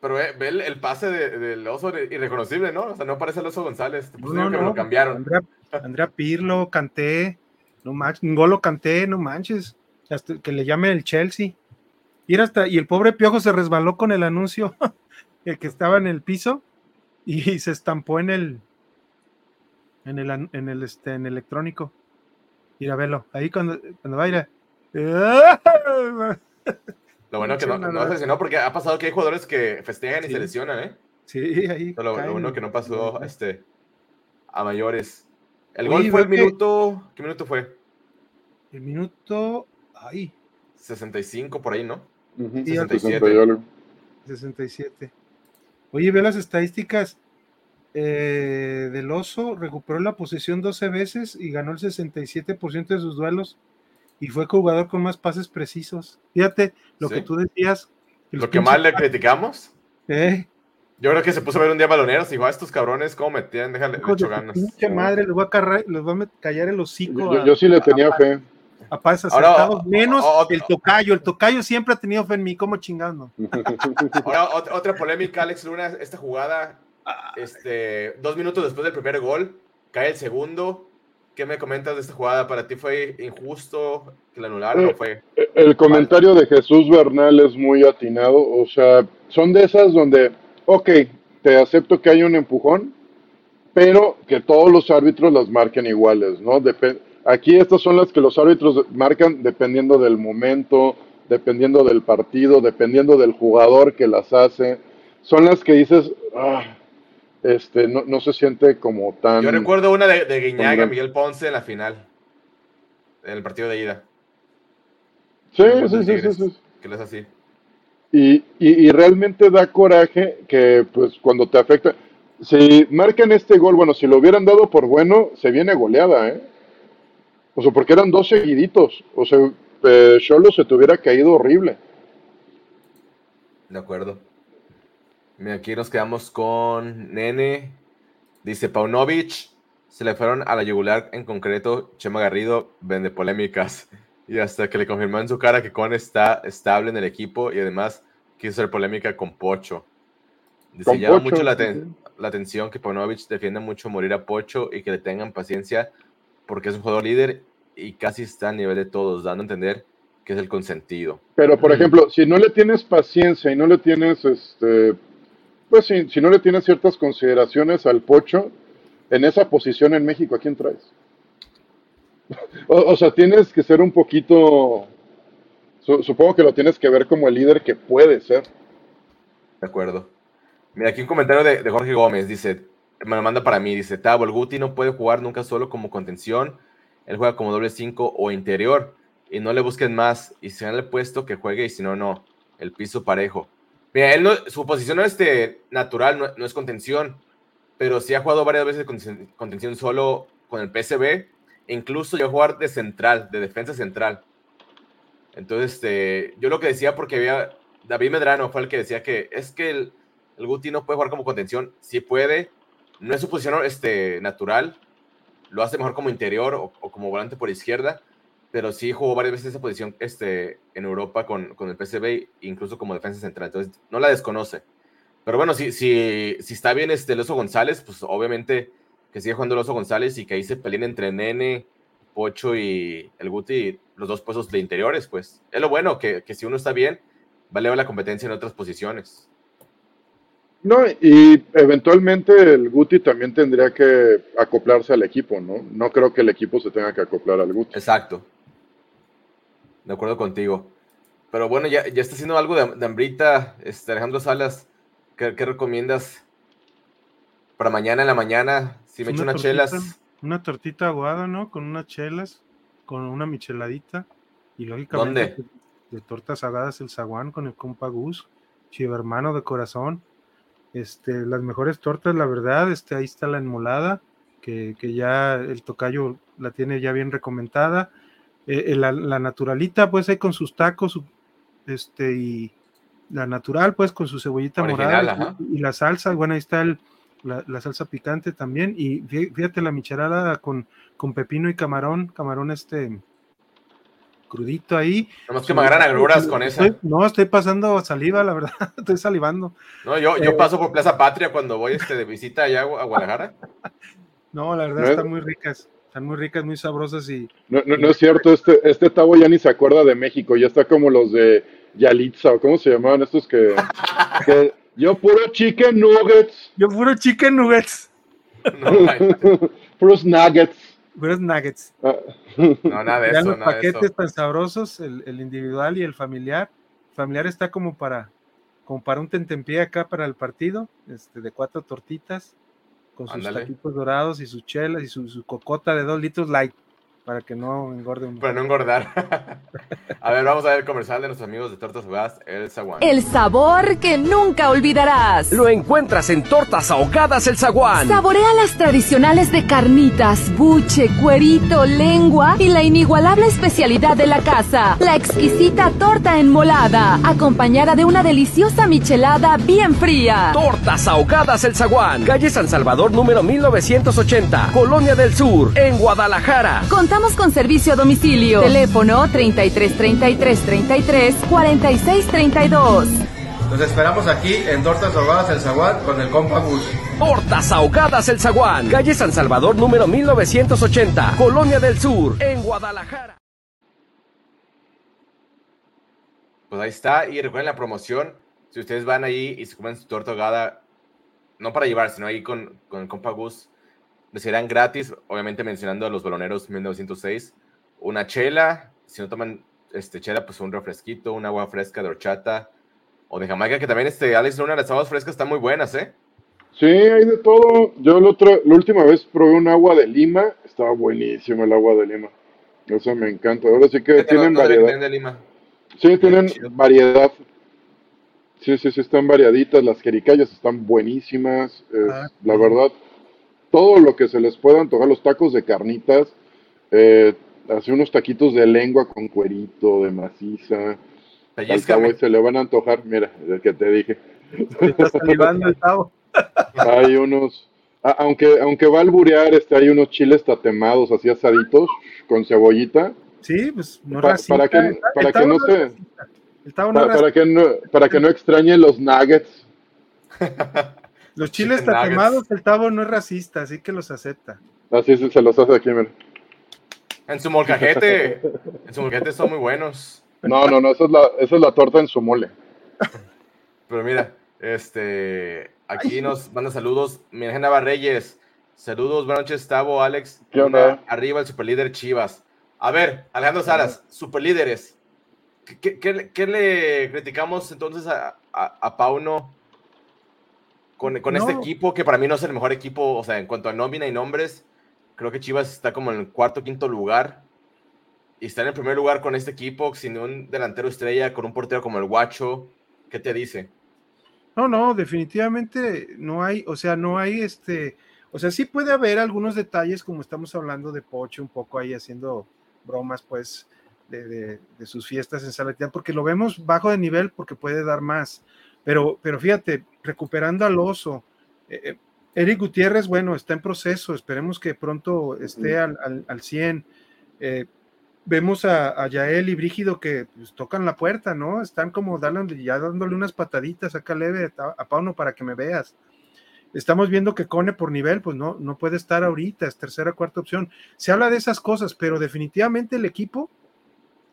Pero ve, el, pase del oso irreconocible, ¿no? O sea, no parece el oso González. no, no, que lo cambiaron. Andrea, Pirlo, Canté, no manches, Ngolo Canté, no manches. Hasta que le llame el Chelsea. Y, hasta, y el pobre Piojo se resbaló con el anuncio, el que estaba en el piso, y se estampó en el, en el, en el, este, en electrónico. Ir a verlo. Ahí cuando, cuando va a ir lo bueno que no, no lesionó porque ha pasado que hay jugadores que festejan y se lesionan, ¿eh? Sí, ahí. Lo, bueno que no pasó este, a mayores. El gol fue el minuto. ¿Qué minuto fue? El minuto. Ahí. 65 por ahí, ¿no? 67. 67. Oye, ve las estadísticas. Eh, del oso recuperó la posesión 12 veces y ganó el 67% de sus duelos y fue jugador con más pases precisos. Fíjate lo que tú decías. Lo que más le criticamos. ¿Eh? Yo creo que se puso a ver un día baloneros y dijo, a estos cabrones, ¿cómo metían? Déjale, le echo ganas. Mucha madre, les voy, a cargar, les voy a callar el hocico. Yo, sí le tenía fe. A pases acertados, menos el tocayo. El tocayo siempre ha tenido fe en mí, ¿cómo chingando? Ahora, otra polémica, Alex Luna, esta jugada, este, dos minutos después del primer gol, cae el segundo, ¿Qué me comentas de esta jugada? ¿Para ti fue injusto que la anularon o eh, fue? Eh, el comentario de Jesús Bernal es muy atinado. O sea, son de esas donde, ok, te acepto que hay un empujón, pero que todos los árbitros las marquen iguales, ¿no? Aquí estas son las que los árbitros marcan dependiendo del momento, dependiendo del partido, dependiendo del jugador que las hace. Son las que dices, ah, este, no, no, se siente como tan. Yo recuerdo una de, de Guiñaga, Miguel Ponce en la final, en el partido de ida. Sí, sí, sí, sí, Que es así. Y, y, y, realmente da coraje que, pues, cuando te afecta. Si marcan este gol, bueno, si lo hubieran dado por bueno, se viene goleada, ¿eh? O sea, porque eran dos seguiditos. O sea, Cholo se te hubiera caído horrible. De acuerdo. Aquí nos quedamos con Nene. Dice Paunovic. Se le fueron a la yugular en concreto. Chema Garrido vende polémicas. Y hasta que le confirmó en su cara que Con está estable en el equipo y además quiso hacer polémica con Pocho. Dice, llama mucho la, atención que Paunovic defiende mucho morir a Pocho y que le tengan paciencia porque es un jugador líder y casi está a nivel de todos, dando a entender que es el consentido. Pero, por ejemplo, si no le tienes paciencia y no le tienes este, pues si, no le tienes ciertas consideraciones al Pocho, en esa posición en México, ¿a quién traes? o, sea, tienes que ser un poquito, supongo que lo tienes que ver como el líder que puede ser. De acuerdo. Mira, aquí un comentario de, Jorge Gómez, dice, me lo manda para mí, dice, Tabo, el Guti no puede jugar nunca solo como contención, él juega como doble 5 o interior, y no le busquen más, y si han el puesto que juegue, y si no, no, el piso parejo. Mira, él su posición este, natural, no, es contención, pero sí ha jugado varias veces con contención solo con el PSB, e incluso llegó a jugar de central, de defensa central. Entonces, este, yo lo que decía, porque había, David Medrano fue el que decía que es que el, el Guti no puede jugar como contención, sí puede, no es su posición este, natural, lo hace mejor como interior o como volante por izquierda, pero sí jugó varias veces esa posición este, en Europa con, con el PSV, incluso como defensa central, entonces no la desconoce. Pero bueno, si, si, si está bien este Loso González, pues obviamente que sigue jugando Loso González y que ahí se peleen entre Nene, Pocho y el Guti, los dos puestos de interiores, pues es lo bueno, que, que si uno está bien, vale la competencia en otras posiciones. No, y eventualmente el Guti también tendría que acoplarse al equipo, ¿no? No creo que el equipo se tenga que acoplar al Guti. Exacto de acuerdo contigo. Pero bueno, ya, ya está haciendo algo de, de hambrita, este, Alejandro Salas. ¿qué, recomiendas para mañana en la mañana? Si me echo unas chelas. Una tortita aguada, ¿no? Con unas chelas, con una micheladita. Y lógicamente ¿Dónde? De, tortas agadas el zaguán con el compa Gus, hermano de corazón. Este, las mejores tortas, la verdad, este, ahí está la enmolada, que, que ya el tocayo la tiene ya bien recomendada eh, eh, la, naturalita, pues ahí con sus tacos, este, y la natural, pues con su cebollita morada y, la salsa, bueno, ahí está la, salsa picante también, y fíjate la micharada con, con pepino y camarón, camarón este crudito ahí. Nomás que me agarran agruras con esa. no, estoy pasando saliva, la verdad, estoy salivando. No, yo, yo eh, paso por Plaza Patria cuando voy este, de visita allá a Guadalajara. no, la verdad están muy ricas. Están muy ricas, muy sabrosas y... No, no, es cierto, este, este tabo ya ni se acuerda de México, ya está como los de Yalitza, o cómo se llamaban estos que... yo puro chicken nuggets. Yo puro chicken nuggets. Puros nuggets. Puros nuggets. Ah. No, nada de eso. los paquetes tan sabrosos, el, el, individual y el familiar. El familiar está como para, como para un tentempié acá para el partido, este, de cuatro tortitas con sus taquitos dorados y sus chelas y su, su, cocota de dos litros light para que no engorde un... Para no engordar. a ver, vamos a ver el comercial de nuestros amigos de Tortas Ahogadas, El Zaguán. El sabor que nunca olvidarás. Lo encuentras en Tortas Ahogadas El Zaguán. Saborea las tradicionales de carnitas, buche, cuerito, lengua y la inigualable especialidad de la casa, la exquisita torta enmolada, acompañada de una deliciosa michelada bien fría. Tortas Ahogadas El Zaguán, calle San Salvador número 1980, Colonia del Sur, en Guadalajara. Contamos con servicio a domicilio. Teléfono 33 33 33 46 32. Nos esperamos aquí en Tortas Ahogadas El Zaguán con el compa Gus. Tortas Ahogadas El Zaguán, calle San Salvador número 1980, Colonia del Sur, en Guadalajara. Pues ahí está, y recuerden la promoción, si ustedes van ahí y se comen su torta ahogada, no para llevar, sino ahí con, con el compa Gus, recibirán gratis, obviamente mencionando a los baloneros 1906, una chela, si no toman este, chela, pues un refresquito, un agua fresca de horchata o de Jamaica, que también, este, Alex, una de las aguas frescas están muy buenas, ¿eh? Sí, hay de todo. Yo la, la última vez probé un agua de Lima, estaba buenísimo el agua de Lima. Eso me encanta. Ahora sí que tienen variedad. De Lima? Sí, tienen variedad. Sí, sí, sí, están variaditas. Las jericayas están buenísimas. Ah, la verdad, todo lo que se les pueda antojar, los tacos de carnitas, eh, hace unos taquitos de lengua con cuerito, de maciza. Al se le van a antojar, mira, el que te dije. Hay unos, aunque, aunque va a alburear, este, hay unos chiles tatemados, así asaditos, con cebollita. Sí, pues no para que, para que no se... Para, que no, para que no extrañe los nuggets. Los chiles tatemados, el Tavo no es racista, así que los acepta. Así se los hace aquí, mira. En su molcajete. en su molcajete son muy buenos. No, no, no, esa es la, esa es la torta en su mole. Pero mira, este, aquí nos manda saludos. Mira, Reyes. Saludos, buenas noches, Tavo, Alex. ¿Qué onda? Arriba el superlíder Chivas. A ver, Alejandro Saras, superlíderes. ¿Qué, qué, le criticamos entonces a, a, Pauno con, con este equipo que para mí no es el mejor equipo, o sea, en cuanto a nómina y nombres? Creo que Chivas está como en el cuarto quinto lugar. Y está en el primer lugar con este equipo, sin un delantero estrella, con un portero como el Guacho. ¿Qué te dice? No, no, definitivamente no hay, o sea, no hay este, o sea, sí puede haber algunos detalles, como estamos hablando de Poche, un poco ahí haciendo bromas, pues, de, sus fiestas en Salatián, porque lo vemos bajo de nivel porque puede dar más. Pero, pero fíjate, recuperando al oso, eh, eh, Eric Gutiérrez, bueno, está en proceso, esperemos que pronto esté al, al, 100. Eh, vemos a, Yael y Brígido que pues, tocan la puerta, ¿no? Están como ya dándole unas pataditas acá leve a, Pauno para que me veas. Estamos viendo que Cone por nivel, pues no, no puede estar ahorita, es tercera, cuarta opción. Se habla de esas cosas, pero definitivamente el equipo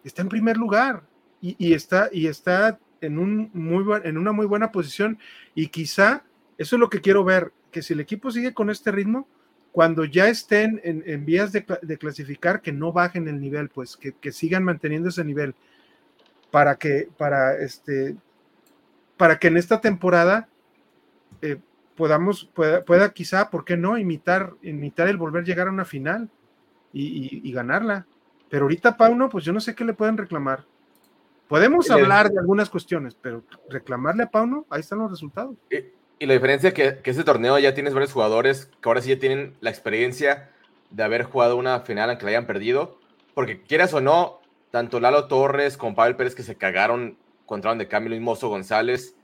está en primer lugar y, está, y está en, en una muy buena posición y quizá eso es lo que quiero ver, que si el equipo sigue con este ritmo, cuando ya estén en, vías de, clasificar, que no bajen el nivel, pues que, sigan manteniendo ese nivel para que, para este, para que en esta temporada eh, podamos, pueda, quizá, ¿por qué no? Imitar, imitar el volver a llegar a una final y, ganarla. Pero ahorita, Pauno, pues yo no sé qué le pueden reclamar. Podemos hablar de algunas cuestiones, pero reclamarle a Pauno, ahí están los resultados. Y la diferencia es que, que este torneo ya tienes varios jugadores que ahora sí ya tienen la experiencia de haber jugado una final en que la hayan perdido. Porque quieras o no, tanto Lalo Torres como Pavel Pérez que se cagaron, contra de Camilo y Mozo González,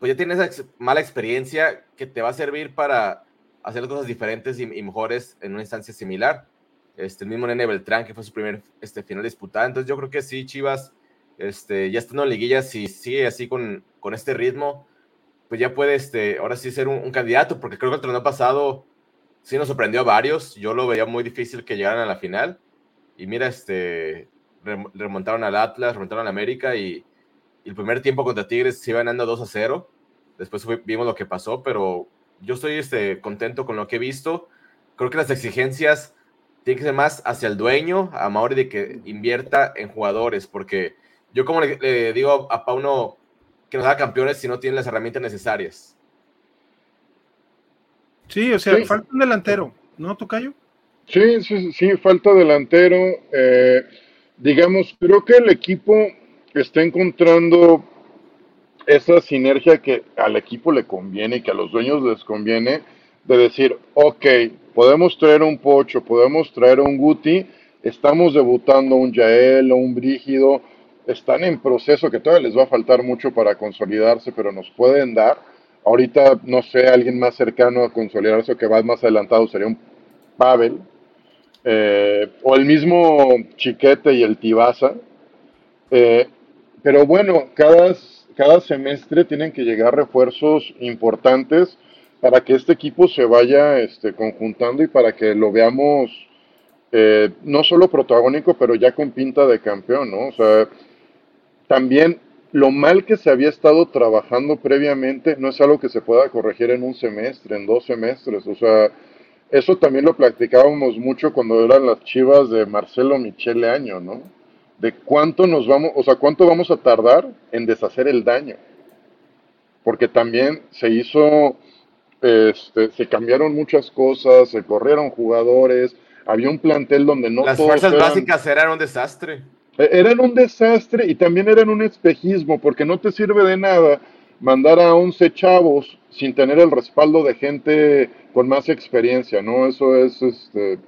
pues ya tienes esa mala experiencia que te va a servir para hacer cosas diferentes y, mejores en una instancia similar. Este, el mismo Nene Beltrán, que fue su primer este, final disputada. Entonces yo creo que sí, Chivas, este, ya estando en liguilla, si sigue así con, con este ritmo, pues ya puede, este, ahora sí ser un, candidato, porque creo que el torneo pasado sí nos sorprendió a varios. Yo lo veía muy difícil que llegaran a la final. Y mira, este, remontaron al Atlas, remontaron al América y, el primer tiempo contra Tigres se iba ganando 2 a 0. Después vimos lo que pasó, pero yo estoy este, contento con lo que he visto. Creo que las exigencias tienen que ser más hacia el dueño, a Mauri, de que invierta en jugadores, porque yo como le, le digo a Pauno, que nos haga campeones si no tienen las herramientas necesarias. Sí, o sea, falta un delantero, ¿no, Tocayo? Sí, sí, sí, falta delantero. Eh, digamos, creo que el equipo está encontrando esa sinergia que al equipo le conviene y que a los dueños les conviene de decir, ok, podemos traer un Pocho, podemos traer un Guti, estamos debutando un Yael o un Brígido, están en proceso que todavía les va a faltar mucho para consolidarse, pero nos pueden dar. Ahorita, no sé, alguien más cercano a consolidarse o que va más adelantado sería un Pavel, eh, o el mismo Chiquete y el Tibaza. Eh, pero bueno, cada, cada semestre tienen que llegar refuerzos importantes para que este equipo se vaya este, conjuntando y para que lo veamos eh, no solo protagónico, pero ya con pinta de campeón, ¿no? O sea, también lo mal que se había estado trabajando previamente no es algo que se pueda corregir en un semestre, en dos semestres. O sea, eso también lo practicábamos mucho cuando eran las chivas de Marcelo Michele Año, ¿no? De cuánto nos vamos, o sea, cuánto vamos a tardar en deshacer el daño. Porque también se hizo, este, se cambiaron muchas cosas, se corrieron jugadores, había un plantel donde no Las fuerzas básicas eran un desastre. E, eran un desastre y también eran un espejismo, porque no te sirve de nada mandar a 11 chavos sin tener el respaldo de gente con más experiencia, ¿no? Eso es este,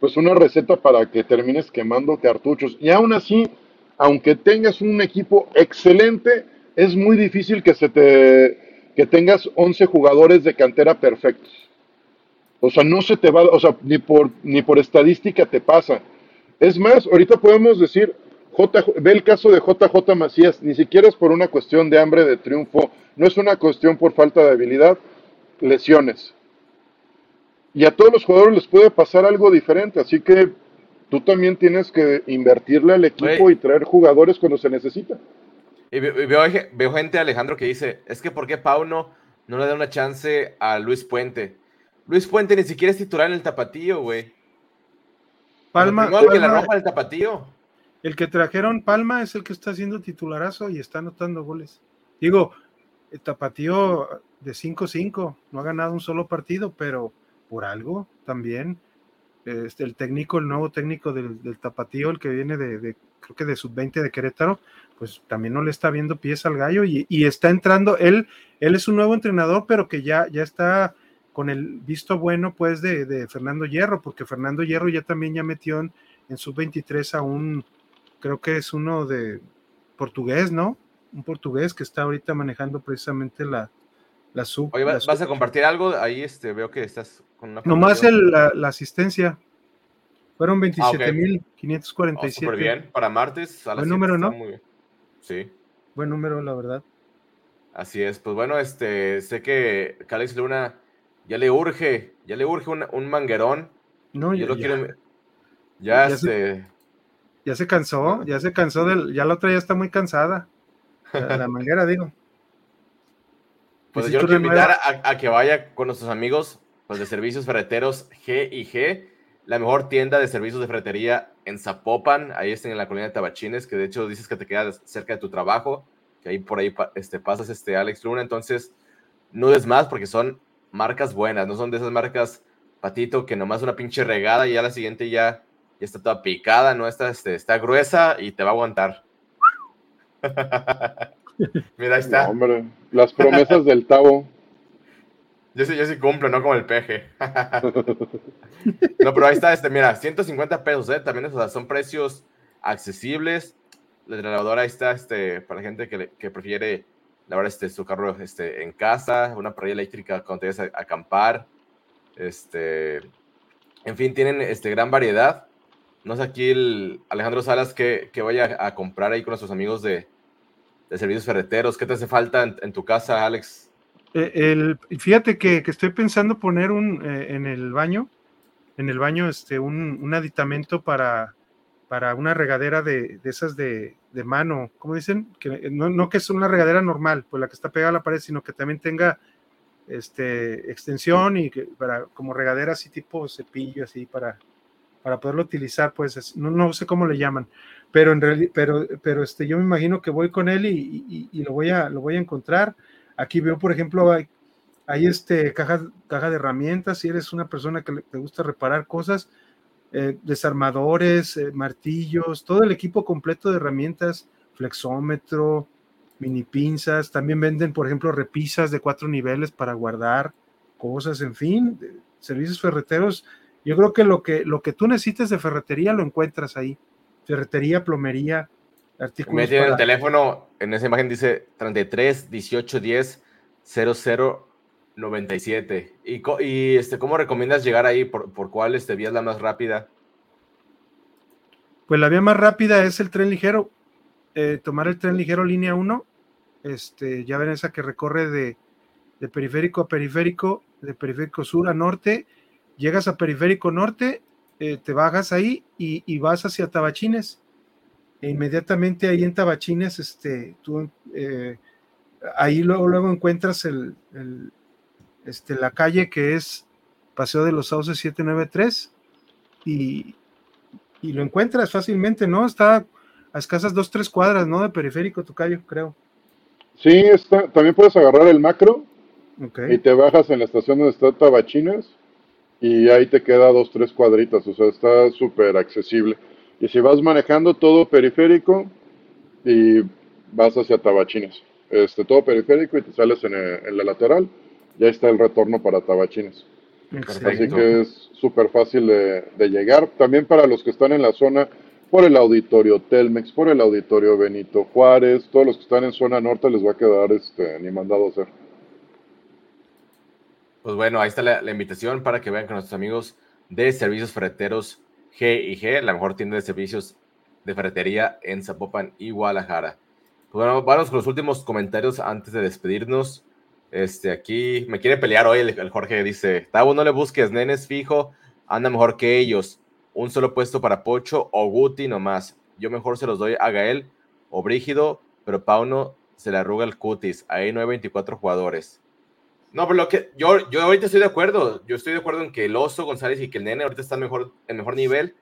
pues una receta para que termines quemando cartuchos. Y aún así, aunque tengas un equipo excelente, es muy difícil que se te que tengas 11 jugadores de cantera perfectos. O sea, no se te va, o sea, ni por ni por estadística te pasa. Es más, ahorita podemos decir, J, ve el caso de JJ Macías, ni siquiera es por una cuestión de hambre de triunfo, no es una cuestión por falta de habilidad, lesiones. Y a todos los jugadores les puede pasar algo diferente, así que tú también tienes que invertirle al equipo y traer jugadores cuando se necesita. Y veo, gente, Alejandro, que dice, es que ¿por qué Pauno no le da una chance a Luis Puente? Luis Puente ni siquiera es titular en el tapatío, güey. Palma. que la rompa el tapatío. El que trajeron Palma es el que está haciendo titularazo y está anotando goles. Digo, el tapatío de 5-5 no ha ganado un solo partido, pero por algo también. Este, el técnico, el nuevo técnico del, tapatío, el que viene de, creo que de sub-20 de Querétaro, pues también no le está viendo pies al gallo y, está entrando, él, él es un nuevo entrenador, pero que ya, ya está con el visto bueno pues de, Fernando Hierro, porque Fernando Hierro ya también ya metió en, en sub-23 a un, creo que es uno de portugués, ¿no? Un portugués que está ahorita manejando precisamente la, la sub. Oye, ¿vas, a compartir algo? Ahí este, veo que estás con una. Nomás el, la, la, asistencia. Fueron 27.547. Ah, Súper bien. Para martes. A Buen número, ¿no? Sí. Buen número, la verdad. Así es. Pues bueno, este, sé que Calix Luna ya le urge, ya le urge un, un manguerón. No, yo lo quiero. Ya, este. Ya se cansó, ya se cansó del, ya la otra ya está muy cansada. La, manguera, digo. Pues yo quiero invitar a, que vaya con nuestros amigos pues, de servicios ferreteros G y G, la mejor tienda de servicios de ferretería en Zapopan, ahí está en la colina de Tabachines, que de hecho dices que te quedas cerca de tu trabajo, que ahí por ahí este, pasas este Alex Luna, entonces no es más porque son marcas buenas, no son de esas marcas patito que nomás una pinche regada y ya la siguiente ya ya está toda picada, ¿no? Está, este, está gruesa y te va a aguantar. Mira, ahí está. hombre, las promesas del Tavo. Yo sí, yo sí cumplo, no como el peje. no, pero ahí está, este, mira, 150 pesos, ¿eh? También son precios accesibles. La lavadora ahí está, este, para la gente que, que prefiere lavar este, su carro este, en casa, una parrilla eléctrica cuando te vas a acampar. Este, en fin, tienen este, gran variedad. No sé aquí el Alejandro Salas que, vaya a comprar ahí con nuestros amigos de, servicios ferreteros. ¿Qué te hace falta en, tu casa, Alex? Eh, el, fíjate que, estoy pensando poner un eh, en el baño, en el baño, este, un, aditamento para, para una regadera de, esas de, mano, ¿cómo dicen? Que no, que es una regadera normal, pues la que está pegada a la pared, sino que también tenga este, extensión y que para como regadera así tipo cepillo, así para para poderlo utilizar, pues no, no sé cómo le llaman, pero en realidad, pero, pero este, yo me imagino que voy con él y, y, lo, voy a, lo voy a encontrar. Aquí veo, por ejemplo, hay, hay este caja, caja de herramientas, si eres una persona que te gusta reparar cosas, eh, desarmadores, eh, martillos, todo el equipo completo de herramientas, flexómetro, mini pinzas, también venden, por ejemplo, repisas de cuatro niveles para guardar cosas, en fin, servicios ferreteros yo creo que lo que, lo que tú necesites de ferretería lo encuentras ahí. Ferretería, plomería, artículos. Me tiene el teléfono, en esa imagen dice 33 18 10 00 97. ¿Y, y este, cómo recomiendas llegar ahí? ¿Por, por cuál este, vía es la más rápida? Pues la vía más rápida es el tren ligero. Eh, tomar el tren ligero línea 1. Este, ya ven esa que recorre de, de periférico a periférico, de periférico sur a norte llegas a Periférico Norte, eh, te bajas ahí y, vas hacia Tabachines. E inmediatamente ahí en Tabachines, este, tú, eh, ahí luego, luego encuentras el, este, la calle que es Paseo de los Sauces 793 y, y lo encuentras fácilmente, ¿no? Está a escasas dos, tres cuadras, ¿no? De periférico, Tocayo, creo. Sí, está, también puedes agarrar el macro y te bajas en la estación donde está Tabachines y ahí te queda dos, tres cuadritas, o sea, está súper accesible. Y si vas manejando todo periférico y vas hacia Tabachines, este, todo periférico y te sales en, en la lateral, ya está el retorno para Tabachines. Así que es súper fácil de, llegar. También para los que están en la zona, por el auditorio Telmex, por el auditorio Benito Juárez, todos los que están en zona norte les va a quedar este, ni mandado hacer. Pues bueno, ahí está la, invitación para que vean con nuestros amigos de Servicios Ferreteros G y G, la mejor tienda de servicios de ferretería en Zapopan y Guadalajara. Pues bueno, vamos con los últimos comentarios antes de despedirnos. Este, aquí me quiere pelear hoy el, Jorge, dice, Tavo, no le busques, nenes fijo, anda mejor que ellos. Un solo puesto para Pocho o Guti nomás. Yo mejor se los doy a Gael o Brígido, pero Pauno se le arruga el cutis. Ahí no hay 24 jugadores. No, pero lo que yo, yo ahorita estoy de acuerdo. Yo estoy de acuerdo en que el Oso González y que el Nene ahorita están mejor, en mejor nivel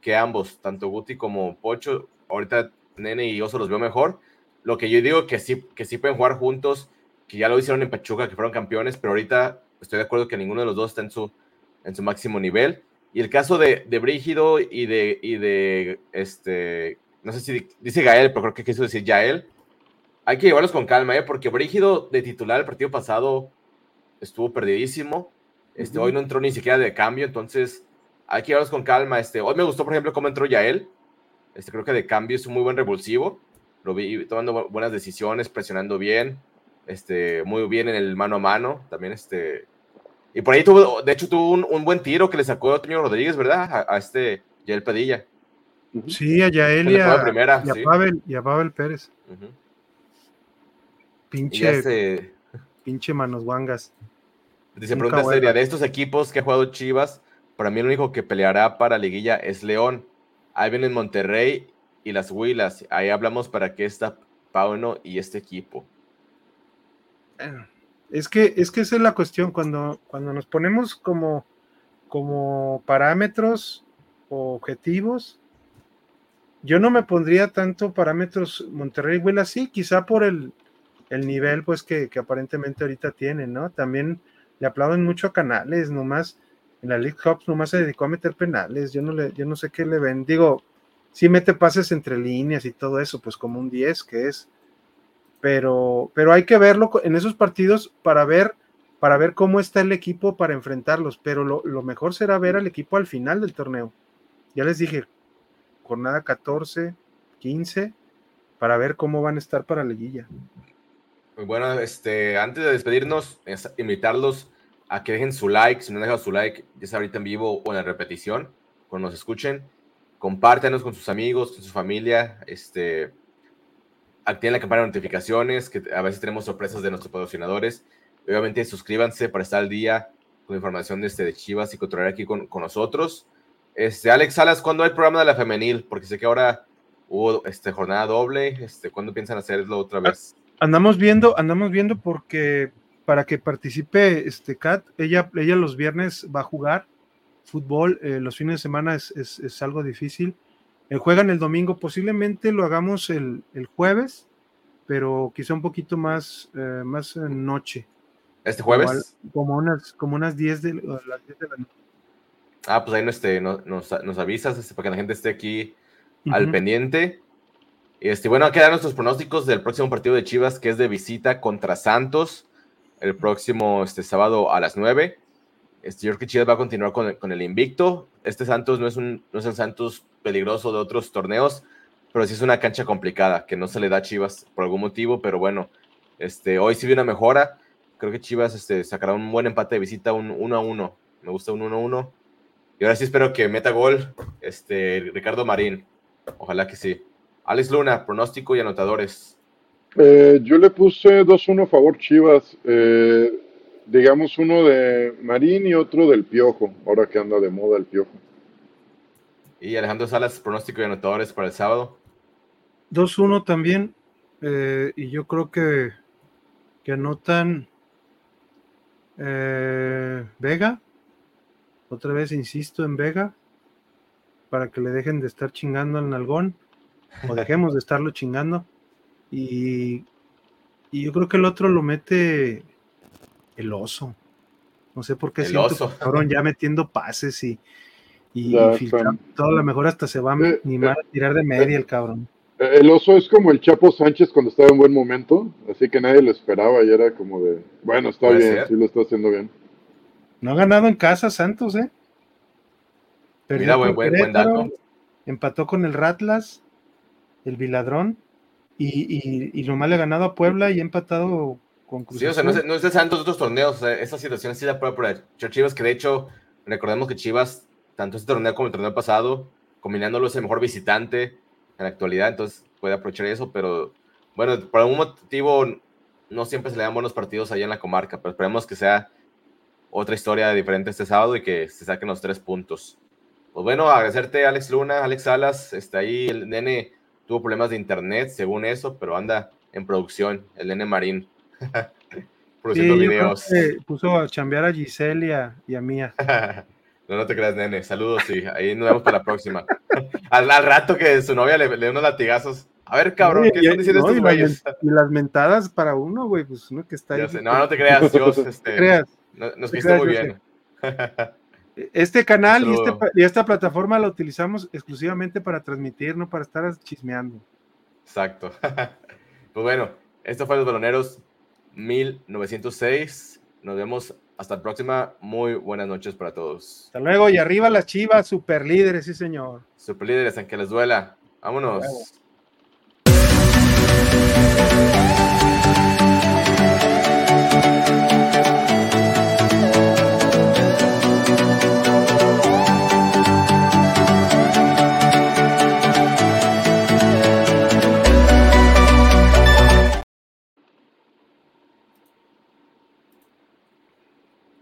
que ambos, tanto Guti como Pocho. Ahorita Nene y Oso los veo mejor. Lo que yo digo que sí, que sí pueden jugar juntos que ya lo hicieron en Pachuca, que fueron campeones, pero ahorita estoy de acuerdo que ninguno de los dos está en su, en su máximo nivel. Y el caso de, de Brígido y de, y de, este, no sé si dice Gael, pero creo que quiso decir Yael, hay que llevarlos con calma, ¿eh? porque Brígido de titular el partido pasado estuvo perdidísimo. Este, Hoy no entró ni siquiera de cambio, entonces hay que llevarlos con calma. Este, hoy me gustó, por ejemplo, cómo entró Yael. Este, creo que de cambio es un muy buen revulsivo. Lo vi tomando buenas decisiones, presionando bien este, muy bien en el mano a mano, también este, y por ahí tuvo, de hecho tuvo un, buen tiro que le sacó a Toño Rodríguez, ¿verdad? A, este Yael Padilla. Sí, a Yael y a, Pavel, y a Pavel Pérez. Pinche, pinche manos guangas. Dice, pregunta seria, de estos equipos que ha jugado Chivas, para mí el único que peleará para liguilla es León. Ahí vienen Monterrey y las Huilas. Ahí hablamos para qué está Pauno y este equipo. Es que, es que esa es la cuestión, cuando, cuando nos ponemos como, como parámetros o objetivos, yo no me pondría tanto parámetros Monterrey Huila, sí, quizá por el, el nivel pues que, aparentemente ahorita tienen, ¿no? También le aplauden mucho a Canales, nomás en la League Cup nomás se dedicó a meter penales, yo no le, yo no sé qué le ven, digo, sí mete pases entre líneas y todo eso, pues como un 10 que es, pero, pero hay que verlo en esos partidos para ver, para ver cómo está el equipo para enfrentarlos, pero lo, mejor será ver al equipo al final del torneo. Ya les dije, jornada 14, 15, para ver cómo van a estar para la liguilla. Bueno, este, antes de despedirnos, invitarlos a que dejen su like, si no han dejado su like, ya sea ahorita en vivo o en la repetición, cuando nos escuchen, compártanos con sus amigos, con su familia, este, activen la campana de notificaciones, que a veces tenemos sorpresas de nuestros patrocinadores. Obviamente suscríbanse para estar al día con información de, este, de Chivas y controlar aquí con, con, nosotros. Este, Alex Salas, ¿cuándo hay programa de la femenil? Porque sé que ahora hubo este, jornada doble. Este, ¿Cuándo piensan hacerlo otra vez? Andamos viendo, andamos viendo porque para que participe este Kat, ella, ella los viernes va a jugar fútbol, eh, los fines de semana es, es, es algo difícil eh, juegan el domingo, posiblemente lo hagamos el, jueves, pero quizá un poquito más, eh, más noche. ¿Este jueves? Como, unas, como unas 10 de, las 10 de la noche. Ah, pues ahí este, nos, nos, avisas este, para que la gente esté aquí al pendiente. Este, bueno, quedan nuestros pronósticos del próximo partido de Chivas, que es de visita contra Santos, el próximo este, sábado a las 9. Este, yo creo que Chivas va a continuar con, con el invicto. Este Santos no es, un, no es el Santos peligroso de otros torneos, pero sí es una cancha complicada que no se le da a Chivas por algún motivo, pero bueno, este, hoy sí vi una mejora. Creo que Chivas este, sacará un buen empate de visita, un 1 a 1. Me gusta un 1 a 1. Y ahora sí espero que meta gol este, Ricardo Marín. Ojalá que sí. Alex Luna, pronóstico y anotadores. Eh, yo le puse 2-1 a favor Chivas. Eh, digamos uno de Marín y otro del Piojo, ahora que anda de moda el Piojo. Y Alejandro Salas, pronóstico y anotadores para el sábado. 2-1 también. Eh, y yo creo que, que anotan eh, Vega otra vez insisto en Vega, para que le dejen de estar chingando al nalgón, o dejemos de estarlo chingando. Y, y yo creo que el otro lo mete el oso. No sé por qué El siento oso. que cabrón ya metiendo pases y, y Ya, filtrando todo, a lo mejor hasta se va a Eh, animar a tirar de media el cabrón. Eh, El oso es como el Chapo Sánchez cuando estaba en buen momento, así que nadie lo esperaba y era como de, bueno, está bien, ser. sí lo está haciendo bien. No ha ganado en casa Santos, ¿eh? Perdió Mira, buen, buen, dato. Empató con el Ratlas, el Viladrón, y, y, y nomás le ha ganado a Puebla y ha empatado con Cruz Sí, o sea, no no es de Santos otros torneos. o sea, esa situación sí la puede aprovechar Chivas, que de hecho, recordemos que Chivas, tanto este torneo como el torneo pasado, combinándolo es el mejor visitante en la actualidad, entonces puede aprovechar eso, pero bueno, por algún motivo no siempre se le dan buenos partidos allá en la comarca, pero esperemos que sea otra historia diferente este sábado y que se saquen los tres puntos. Pues bueno, agradecerte Alex Luna, Alex Salas, está ahí, el nene tuvo problemas de internet, según eso, pero anda en producción, el nene Marín. produciendo Sí, videos. puso a chambear a Giselle y a, y a Mía. no, no te creas, nene. Saludos y ahí nos vemos para la próxima. al, al rato que su novia le, le dé unos latigazos. A ver, cabrón, ¿qué están diciendo no, estos güeyes? Y las mentadas para uno, güey, pues uno que está ahí. sé, No, no te creas, Dios, No te este, creas. no- nos te viste muy bien. Este canal y, este y esta plataforma la utilizamos exclusivamente para transmitir, no para estar chismeando. Exacto. pues bueno, esto fue Los Baloneros 1906. Nos vemos hasta la próxima. Muy buenas noches para todos. Hasta luego y arriba las chivas, super líderes, sí señor. Super líderes, aunque les duela. Vámonos.